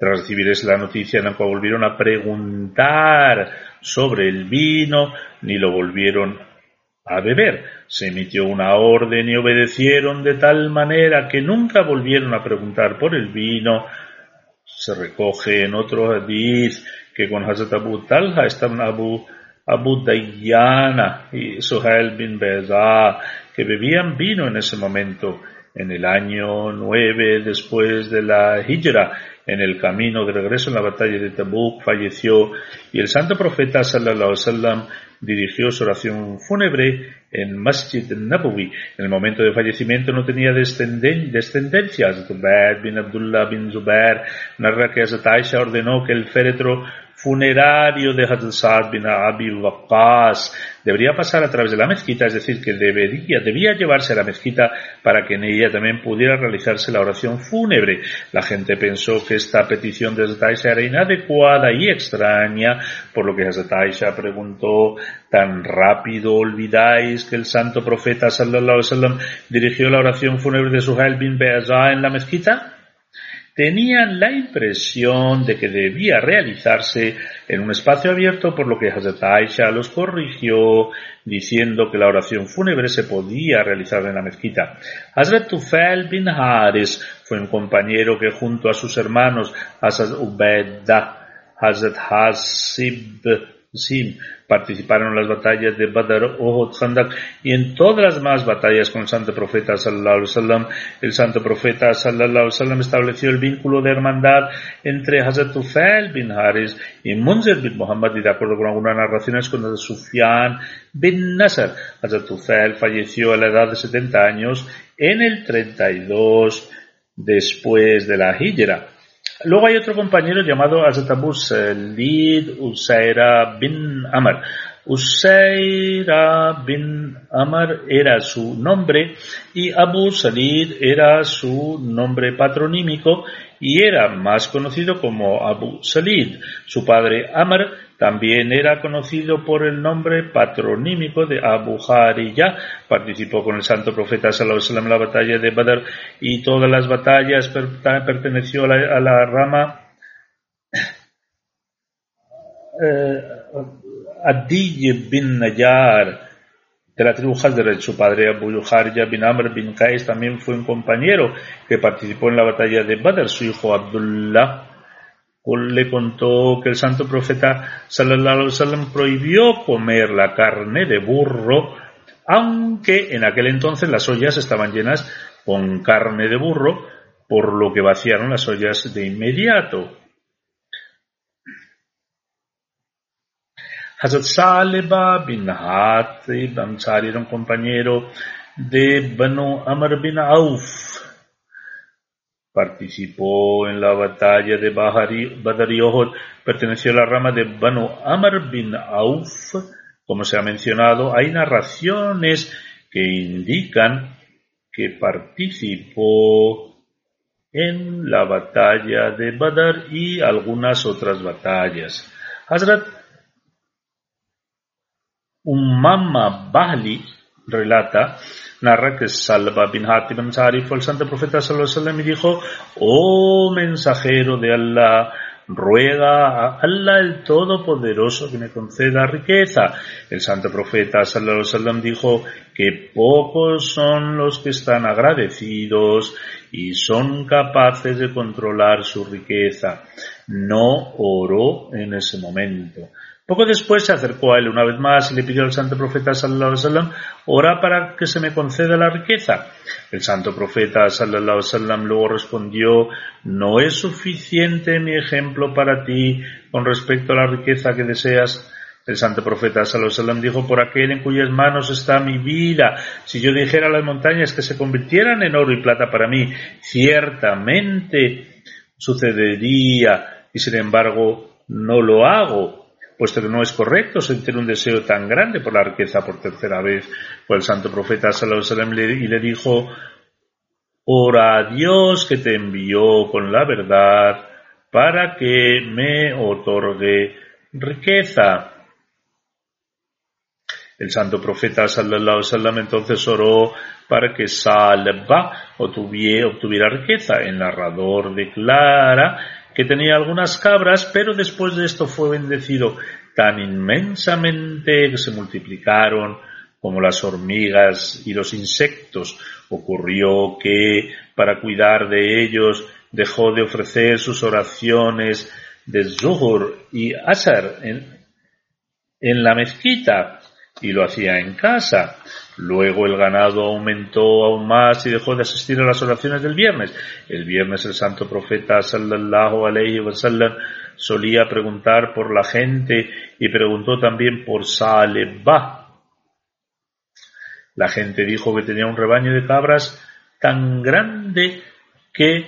[SPEAKER 2] Tras recibir la noticia, no volvieron a preguntar sobre el vino, ni lo volvieron a beber. Se emitió una orden y obedecieron de tal manera que nunca volvieron a preguntar por el vino Se recoge en otro hadith que con Hazrat Abu Talha estaban Abu, Abu Dayyana y Suhail bin Beza, que bebían vino en ese momento, en el año 9 después de la Hijra, en el camino de regreso en la batalla de Tabuk, falleció y el santo profeta sallallahu alaihi dirigió su oración fúnebre en Masjid Nabawi. En el momento de fallecimiento no tenía descenden descendencia. Zubair bin Abdullah bin Zubair narra que Aisha ordenó que el féretro funerario de Hazrat Sa'ad bin Abi Waqqas debería pasar a través de la mezquita, es decir, que debería, debía llevarse a la mezquita para que en ella también pudiera realizarse la oración fúnebre. La gente pensó que esta petición de Hazrat era inadecuada y extraña, por lo que Hazrat Aisha preguntó, ¿tan rápido olvidáis que el santo profeta sallallahu alaihi wasallam dirigió la oración fúnebre de Suhail bin Be'azah en la mezquita? Tenían la impresión de que debía realizarse en un espacio abierto, por lo que Hazrat Aisha los corrigió diciendo que la oración fúnebre se podía realizar en la mezquita. Hazrat Tufail bin Haris fue un compañero que junto a sus hermanos Hazrat Ubaidah, Hazrat Hasib Sim participaron en las batallas de Badr, Uhud, Khandak y en todas las demás batallas con el santo profeta sallallahu alaihi wasallam. El santo profeta sallallahu alaihi wasallam estableció el vínculo de hermandad entre Hazrat Tufail bin Haris y Munzir bin Muhammad y de acuerdo con algunas narraciones con Hazrat Sufyan bin Nasr. Hazrat Tufail falleció a la edad de 70 años en el 32 después de la Hijra. Luego hay otro compañero llamado Abu Salid Usaira bin Amr. Usaira bin Amr era su nombre y Abu Salid era su nombre patronímico y era más conocido como Abu Salid. Su padre Amr también era conocido por el nombre patronímico de Abu Hariyah. Participó con el santo profeta sallallahu en la batalla de Badr y todas las batallas perteneció a la, rama eh, Adi bin Nayar de la tribu Hazrat. Su padre Abu Hariyah bin Amr bin Qais también fue un compañero que participó en la batalla de Badr. Su hijo Abdullah le contó que el santo profeta prohibió comer la carne de burro, aunque en aquel entonces las ollas estaban llenas con carne de burro, por lo que vaciaron las ollas de inmediato. Hazrat Saleba bin Hatib Ansari era un compañero de Banu Amr bin Auf, Participó en la batalla de Badr y perteneció a la rama de Banu Amr bin Auf, como se ha mencionado. Hay narraciones que indican que participó en la batalla de Badr y algunas otras batallas. Hazrat Ummama Bahli relata narra que Salva bin Hatib Ansari fue el santo profeta sallallahu y dijo, oh mensajero de Allah, ruega a Allah el Todopoderoso que me conceda riqueza. El santo profeta sallallahu alaihi dijo que pocos son los que están agradecidos y son capaces de controlar su riqueza. No oró en ese momento. Poco después se acercó a él una vez más y le pidió al santo profeta sallallahu alaihi wasallam, ora para que se me conceda la riqueza. El santo profeta sallallahu alaihi wasallam luego respondió, no es suficiente mi ejemplo para ti con respecto a la riqueza que deseas. El santo profeta sallallahu dijo, por aquel en cuyas manos está mi vida. Si yo dijera a las montañas que se convirtieran en oro y plata para mí, ciertamente sucedería y sin embargo no lo hago puesto que no es correcto sentir un deseo tan grande por la riqueza por tercera vez. Fue el santo profeta sallallahu y le dijo, ora a Dios que te envió con la verdad para que me otorgue riqueza. El santo profeta sallallahu alaihi entonces oró para que Salva obtuviera riqueza. El narrador declara que tenía algunas cabras, pero después de esto fue bendecido tan inmensamente que se multiplicaron como las hormigas y los insectos. Ocurrió que para cuidar de ellos dejó de ofrecer sus oraciones de Zuhur y Asar en, en la mezquita y lo hacía en casa. Luego el ganado aumentó aún más y dejó de asistir a las oraciones del viernes. El viernes el santo profeta sallallahu alayhi wa sallam solía preguntar por la gente y preguntó también por Saleba. La gente dijo que tenía un rebaño de cabras tan grande que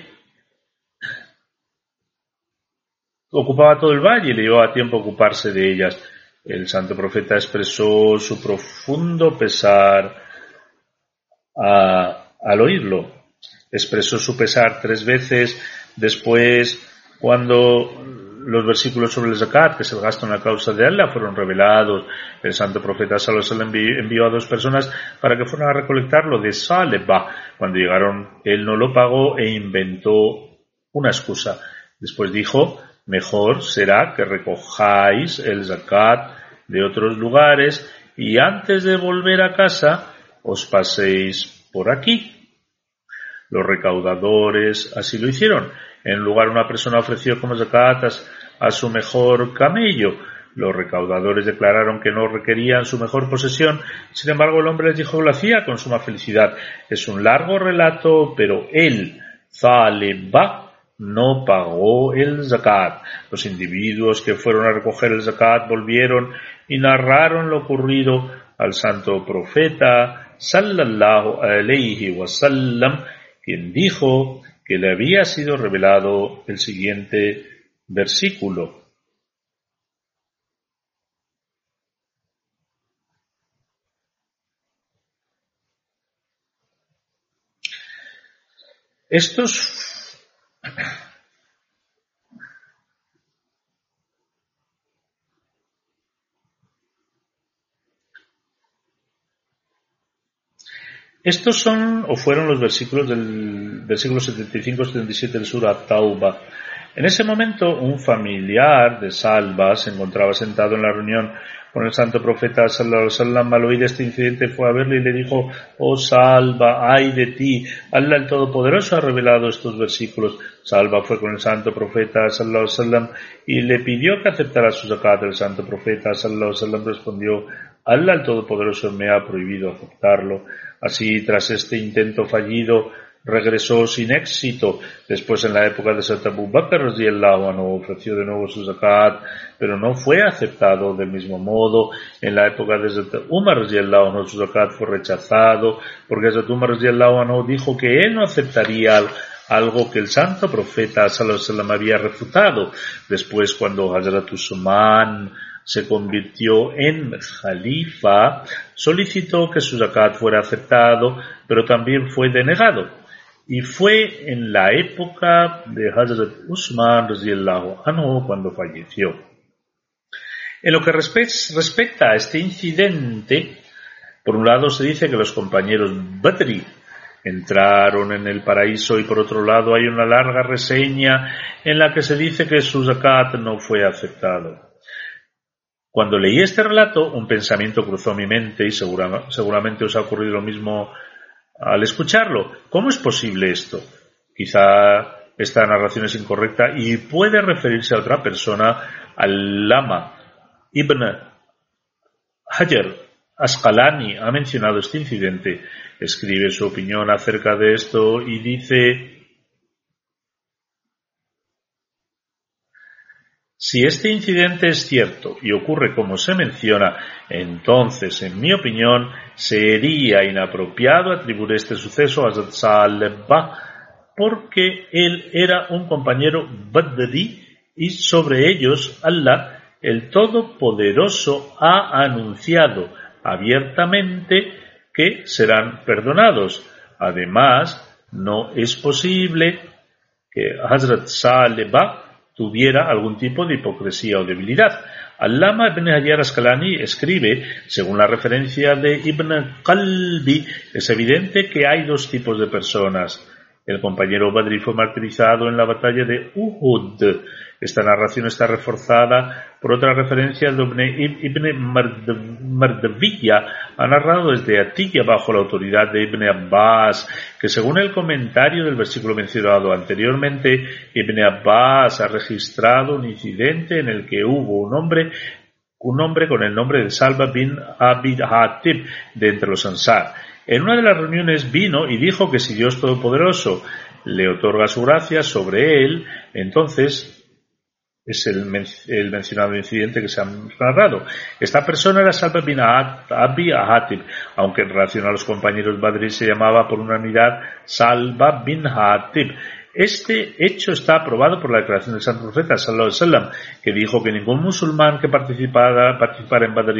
[SPEAKER 2] ocupaba todo el valle y le llevaba tiempo ocuparse de ellas. El santo profeta expresó su profundo pesar al oírlo. Expresó su pesar tres veces después cuando los versículos sobre el zakat, que gasto en la causa de Allah, fueron revelados. El santo profeta Salomón envió a dos personas para que fueran a recolectarlo de Saleba. Cuando llegaron, él no lo pagó e inventó una excusa. Después dijo, mejor será que recojáis el zakat de otros lugares y antes de volver a casa os paséis por aquí. Los recaudadores así lo hicieron. En lugar una persona ofreció como zakat a su mejor camello. Los recaudadores declararon que no requerían su mejor posesión, sin embargo el hombre les dijo lo hacía con suma felicidad. Es un largo relato, pero él, Zaleba, no pagó el zakat. Los individuos que fueron a recoger el zakat volvieron y narraron lo ocurrido al santo profeta sallallahu alayhi wasallam, quien dijo que le había sido revelado el siguiente versículo. Estos estos son o fueron los versículos del versículo 75-77 del Surah Tauba. En ese momento, un familiar de Salva se encontraba sentado en la reunión con el santo profeta sallallahu alaihi al oír este incidente fue a verle y le dijo, oh salva, ay de ti, Allah el Todopoderoso ha revelado estos versículos. Salva fue con el santo profeta sallallahu alaihi y le pidió que aceptara su zakat. El santo profeta sallallahu alaihi respondió, Allah el Todopoderoso me ha prohibido aceptarlo. Así, tras este intento fallido, regresó sin éxito. Después, en la época de Santa Abu Bakr, anhu ofreció de nuevo su zakat, pero no fue aceptado del mismo modo. En la época de Santa Umar, anhu, su zakat fue rechazado, porque Santa Umar anhu dijo que él no aceptaría algo que el santo profeta sallallahu había refutado. Después, cuando Hazrat Usman se convirtió en Jalifa, solicitó que su zakat fuera aceptado, pero también fue denegado y fue en la época de Hazrat Usman anhu cuando falleció. En lo que respecta a este incidente, por un lado se dice que los compañeros Badri entraron en el paraíso y por otro lado hay una larga reseña en la que se dice que su zakat no fue aceptado. Cuando leí este relato, un pensamiento cruzó mi mente y seguramente os ha ocurrido lo mismo al escucharlo. ¿Cómo es posible esto? Quizá esta narración es incorrecta y puede referirse a otra persona, al Lama. Ibn Hajar Asqalani ha mencionado este incidente, escribe su opinión acerca de esto y dice Si este incidente es cierto y ocurre como se menciona, entonces, en mi opinión, sería inapropiado atribuir este suceso a Salba porque él era un compañero Badri y sobre ellos Allah, el Todopoderoso, ha anunciado abiertamente que serán perdonados. Además, no es posible que Hazrat Saleba tuviera algún tipo de hipocresía o debilidad. Allama ibn Hajar Asqalani escribe, según la referencia de Ibn Qalbi, es evidente que hay dos tipos de personas. El compañero Badri fue martirizado en la batalla de Uhud. Esta narración está reforzada por otra referencia donde Ibn Mardaviya ha narrado desde Atiyah bajo la autoridad de Ibn Abbas, que según el comentario del versículo mencionado anteriormente, Ibn Abbas ha registrado un incidente en el que hubo un hombre un hombre con el nombre de Salva bin Abid Hatib de entre los Ansar. En una de las reuniones vino y dijo que si Dios Todopoderoso le otorga su gracia sobre él, entonces es el, mencionado incidente que se ha narrado. Esta persona era Salva bin Abi Hatib, aunque en relación a los compañeros Badri se llamaba por unanimidad Salva bin Hatib. Este hecho está aprobado por la declaración del Santo Profeta, sallallahu que dijo que ningún musulmán que participara, participara en Badr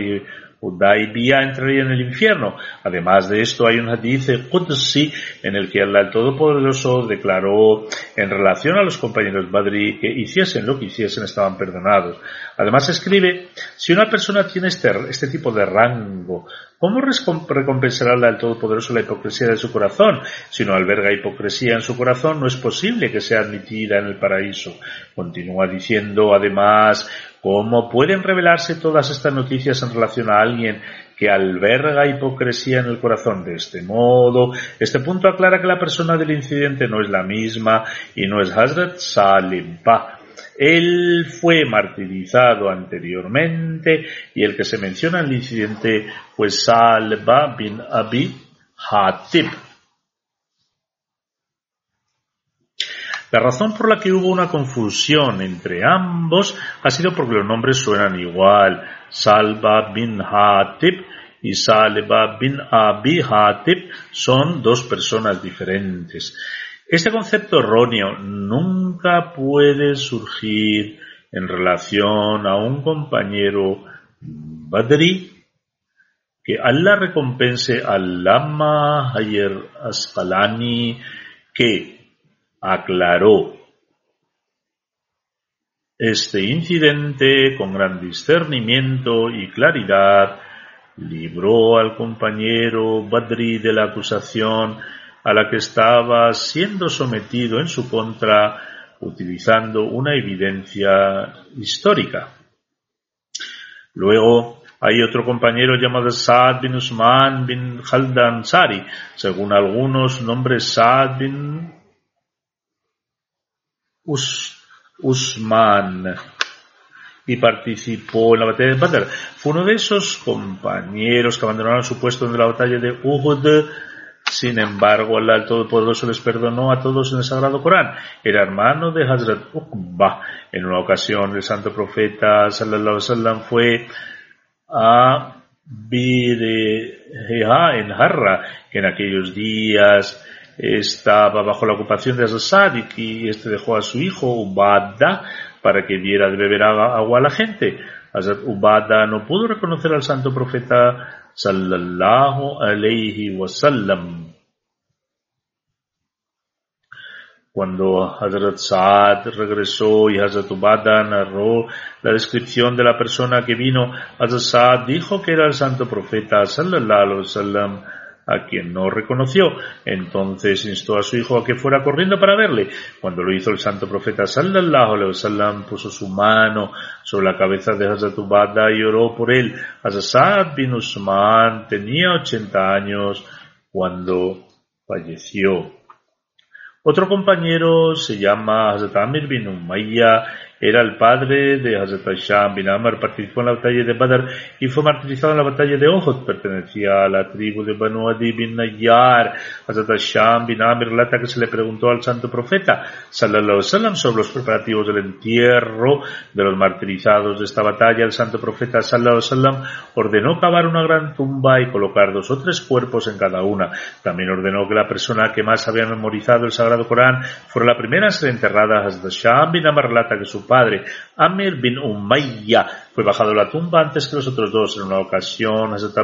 [SPEAKER 2] Hudaybiyah entraría en el infierno. Además de esto, hay un hadith Qudsi en el que el Todopoderoso declaró en relación a los compañeros Badri que hiciesen lo que hiciesen estaban perdonados. Además escribe, si una persona tiene este, este tipo de rango, ¿Cómo recompensará al Todopoderoso la hipocresía de su corazón? Si no alberga hipocresía en su corazón, no es posible que sea admitida en el paraíso. Continúa diciendo, además, ¿cómo pueden revelarse todas estas noticias en relación a alguien que alberga hipocresía en el corazón de este modo. Este punto aclara que la persona del incidente no es la misma y no es Hazrat Salim él fue martirizado anteriormente y el que se menciona en el incidente fue Salva bin Abi Hatib. La razón por la que hubo una confusión entre ambos ha sido porque los nombres suenan igual. Salva bin Hatib y Salva bin Abi Hatib son dos personas diferentes. Este concepto erróneo nunca puede surgir en relación a un compañero badri que Allah recompense al Lama Hayer Asqalani que aclaró este incidente con gran discernimiento y claridad, libró al compañero Badri de la acusación a la que estaba siendo sometido en su contra utilizando una evidencia histórica. Luego hay otro compañero llamado Saad bin Usman bin Khaldan Sari, según algunos nombres Saad bin Usman y participó en la batalla de Badr. Fue uno de esos compañeros que abandonaron su puesto en la batalla de Uhud sin embargo, Allah el Todopoderoso les perdonó a todos en el Sagrado Corán. Era hermano de Hazrat Uqba. En una ocasión, el santo profeta sallallahu alaihi fue a Bireha en Harra, que en aquellos días estaba bajo la ocupación de Hazrat y este dejó a su hijo Ubada para que diera de beber agua a la gente. Hazrat Ubada no pudo reconocer al santo profeta sallallahu alayhi wasallam. Cuando Hazrat Saad regresó y Hazrat Ubada narró la descripción de la persona que vino, Hazrat Saad dijo que era el santo profeta sallallahu alayhi wasallam a quien no reconoció. Entonces instó a su hijo a que fuera corriendo para verle. Cuando lo hizo el santo profeta sallallahu alaihi wasallam puso su mano sobre la cabeza de Hazrat Ubada y oró por él. Hazrat bin Usman tenía 80 años cuando falleció. Otro compañero se llama Hazrat Amir bin Umayya era el padre de Hazrat Sham bin Amr, participó en la batalla de Badr y fue martirizado en la batalla de Uhud. Pertenecía a la tribu de Banu Adi bin Nayyar. Hazrat Sham bin Amr relata que se le preguntó al santo profeta, sallallahu alaihi sobre los preparativos del entierro de los martirizados de esta batalla. El santo profeta, sallallahu alaihi ordenó cavar una gran tumba y colocar dos o tres cuerpos en cada una. También ordenó que la persona que más había memorizado el Sagrado Corán fuera la primera a ser enterrada. Hazrat Sham bin Amr relata que su padre, Amir bin Umayya, fue bajado a la tumba antes que los otros dos. En una ocasión, Hazrat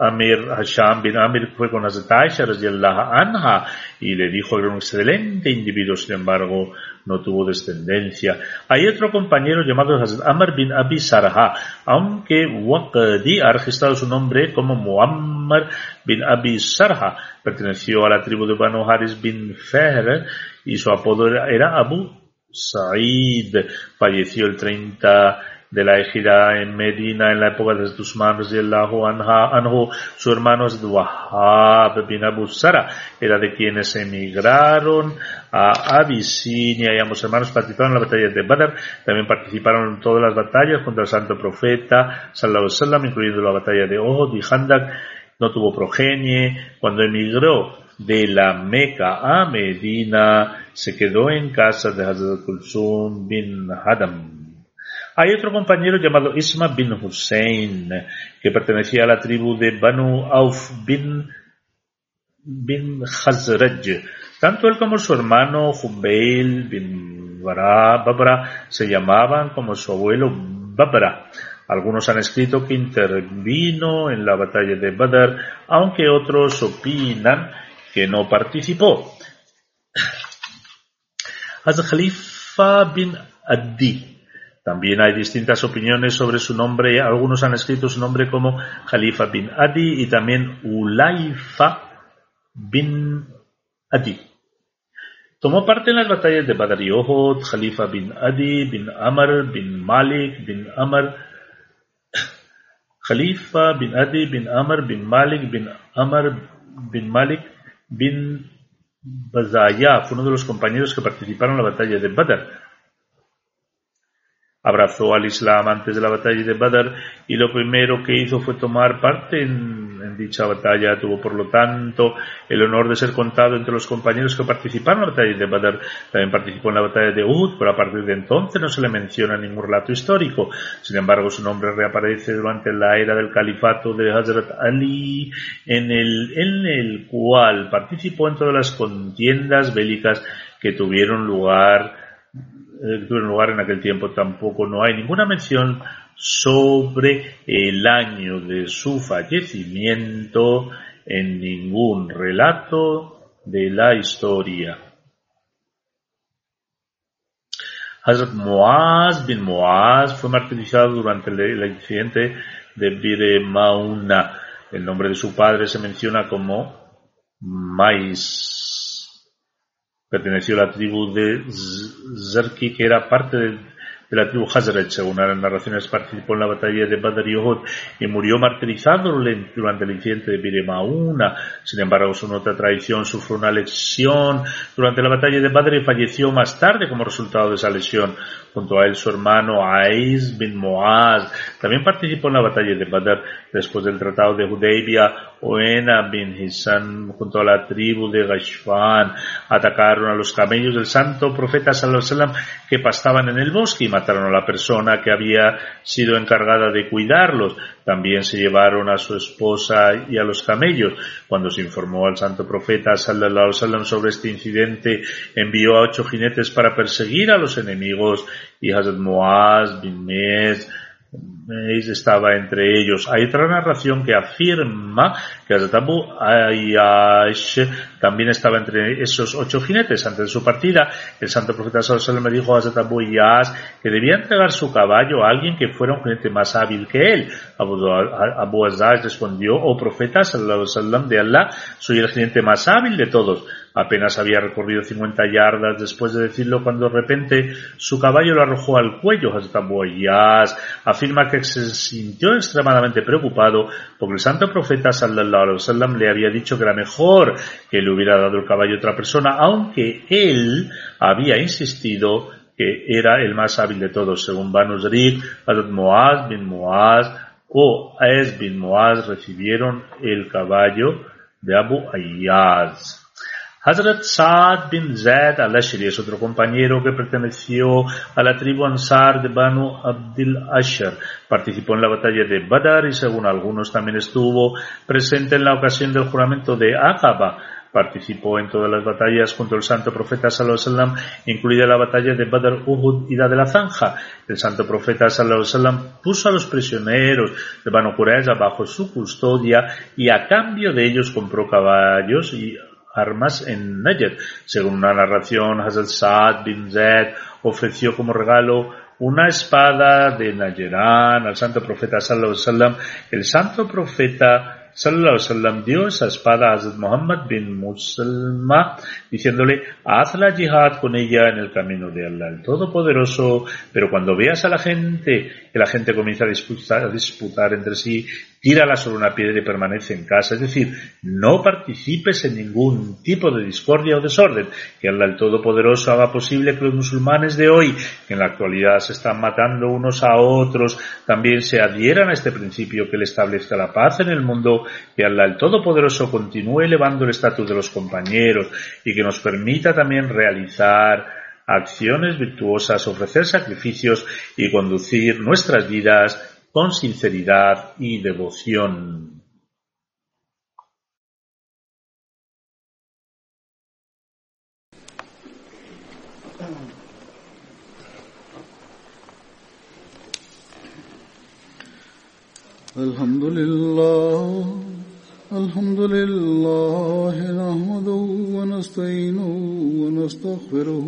[SPEAKER 2] Amir, Hasham bin Amir fue con Hazrat Aisha anha y le dijo que era un excelente individuo, sin embargo, no tuvo descendencia. Hay otro compañero llamado Hazrat Amr bin Abi Sarha, aunque Waqdi ha registrado su nombre como Muhammad bin Abi Sarha. Perteneció a la tribu de Banu Haris bin Fehr y su apodo era Abu Sa'id. Falleció el 30 de la ejida en Medina en la época de Usman radiallahu anha- anhu. Su hermano es Wahab bin Abu Sara. Era de quienes emigraron a Abisinia y ambos hermanos participaron en la batalla de Badr. También participaron en todas las batallas contra el santo profeta sallallahu incluyendo la batalla de Uhud y Handak. No tuvo progenie. Cuando emigró de la Meca a Medina, se quedó en casa de Hazrat Kulsum bin Hadam. Hay otro compañero llamado Isma bin Hussein, que pertenecía a la tribu de Banu Auf bin, bin Khazraj. Tanto él como su hermano Jubeil bin Babra se llamaban como su abuelo Babra. Algunos han escrito que intervino en la batalla de Badr, aunque otros opinan que no participó. Hazrat Khalifa bin Adi. También hay distintas opiniones sobre su nombre. Algunos han escrito su nombre como Khalifa bin Adi y también Ulaifa bin Adi. Tomó parte en las batallas de Badr y Uhud, Khalifa bin Adi, bin Amr, bin Malik, bin Amr, Khalifa bin Adi, bin Amr, bin Malik, bin Amr, bin Malik, bin Bazaya. Fue uno de los compañeros que participaron en la batalla de Badr abrazó al Islam antes de la batalla de Badr y lo primero que hizo fue tomar parte en, en dicha batalla. Tuvo, por lo tanto, el honor de ser contado entre los compañeros que participaron en la batalla de Badr. También participó en la batalla de Uhud, pero a partir de entonces no se le menciona ningún relato histórico. Sin embargo, su nombre reaparece durante la era del califato de Hazrat Ali, en el, en el cual participó en todas las contiendas bélicas que tuvieron lugar eh, que tuvieron lugar en aquel tiempo tampoco no hay ninguna mención sobre el año de su fallecimiento en ningún relato de la historia. Hazrat Muaz bin Muaz fue martirizado durante el, incidente de Bir Mauna. El nombre de su padre se menciona como Mais perteneció a la tribu de Zerki, que era parte de, de la tribu Hazrat. Según las narraciones, participó en la batalla de Badr y Uhud y murió martirizado durante el incidente de Biremauna. Sin embargo, según otra tradición, sufrió una lesión durante la batalla de Badr y falleció más tarde como resultado de esa lesión. Junto a él, su hermano Aiz bin Muaz también participó en la batalla de Badr. Después del tratado de Hudaybia, Oena bin Hisan, junto a la tribu de Gashfan, atacaron a los camellos del santo profeta sallallahu que pastaban en el bosque y mataron a la persona que había sido encargada de cuidarlos. También se llevaron a su esposa y a los camellos. Cuando se informó al santo profeta sallallahu sobre este incidente, envió a ocho jinetes para perseguir a los enemigos y Hazrat Muaz bin Meis estaba entre ellos. Hay otra narración que afirma que Hazrat Abu Ayyash también estaba entre esos ocho jinetes. Antes de su partida, el santo profeta le dijo a Hazrat Abu Ayyash que debía entregar su caballo a alguien que fuera un jinete más hábil que él. Abu, Ayyash respondió, oh profeta sallallahu de Allah, soy el jinete más hábil de todos. Apenas había recorrido 50 yardas después de decirlo cuando de repente su caballo lo arrojó al cuello. Abu Ayyash afirma que se sintió extremadamente preocupado porque el santo profeta sallallahu alaihi wasallam le había dicho que era mejor que le hubiera dado el caballo a otra persona, aunque él había insistido que era el más hábil de todos. Según Banu Zariq, Hazrat Muaz bin Muaz o Aes bin Muaz recibieron el caballo de Abu Ayyash. Hazrat Saad bin Zaid al-Ashri es otro compañero que perteneció a la tribu Ansar de Banu Abdil Asher. Participó en la batalla de Badr y según algunos también estuvo presente en la ocasión del juramento de Aqaba. Participó en todas las batallas junto al santo profeta wasallam, incluida la batalla de Badr, Uhud y la de la Zanja. El santo profeta wasallam puso a los prisioneros de Banu Qurayza bajo su custodia y a cambio de ellos compró caballos y armas en Najd. Según una narración, Hazrat Saad bin Zaid ofreció como regalo una espada de Najerán al santo profeta sallallahu alaihi. El santo profeta sallallahu alaihi dio esa espada a Hazrat Muhammad bin Muslima diciéndole haz la jihad con ella en el camino de Allah el Todopoderoso pero cuando veas a la gente que la gente comienza a disputar entre sí tírala sobre una piedra y permanece en casa. Es decir no participes en ningún tipo de discordia o desorden. Que el Todopoderoso haga posible que los musulmanes de hoy que en la actualidad se están matando unos a otros también se adhieran a este principio que le establezca la paz en el mundo que el Todopoderoso continúe elevando el estatus de los compañeros y que nos permita también realizar acciones virtuosas, ofrecer sacrificios y conducir nuestras vidas con sinceridad y devoción.
[SPEAKER 3] الحمد لله الحمد لله نحمده ونستعينه ونستغفره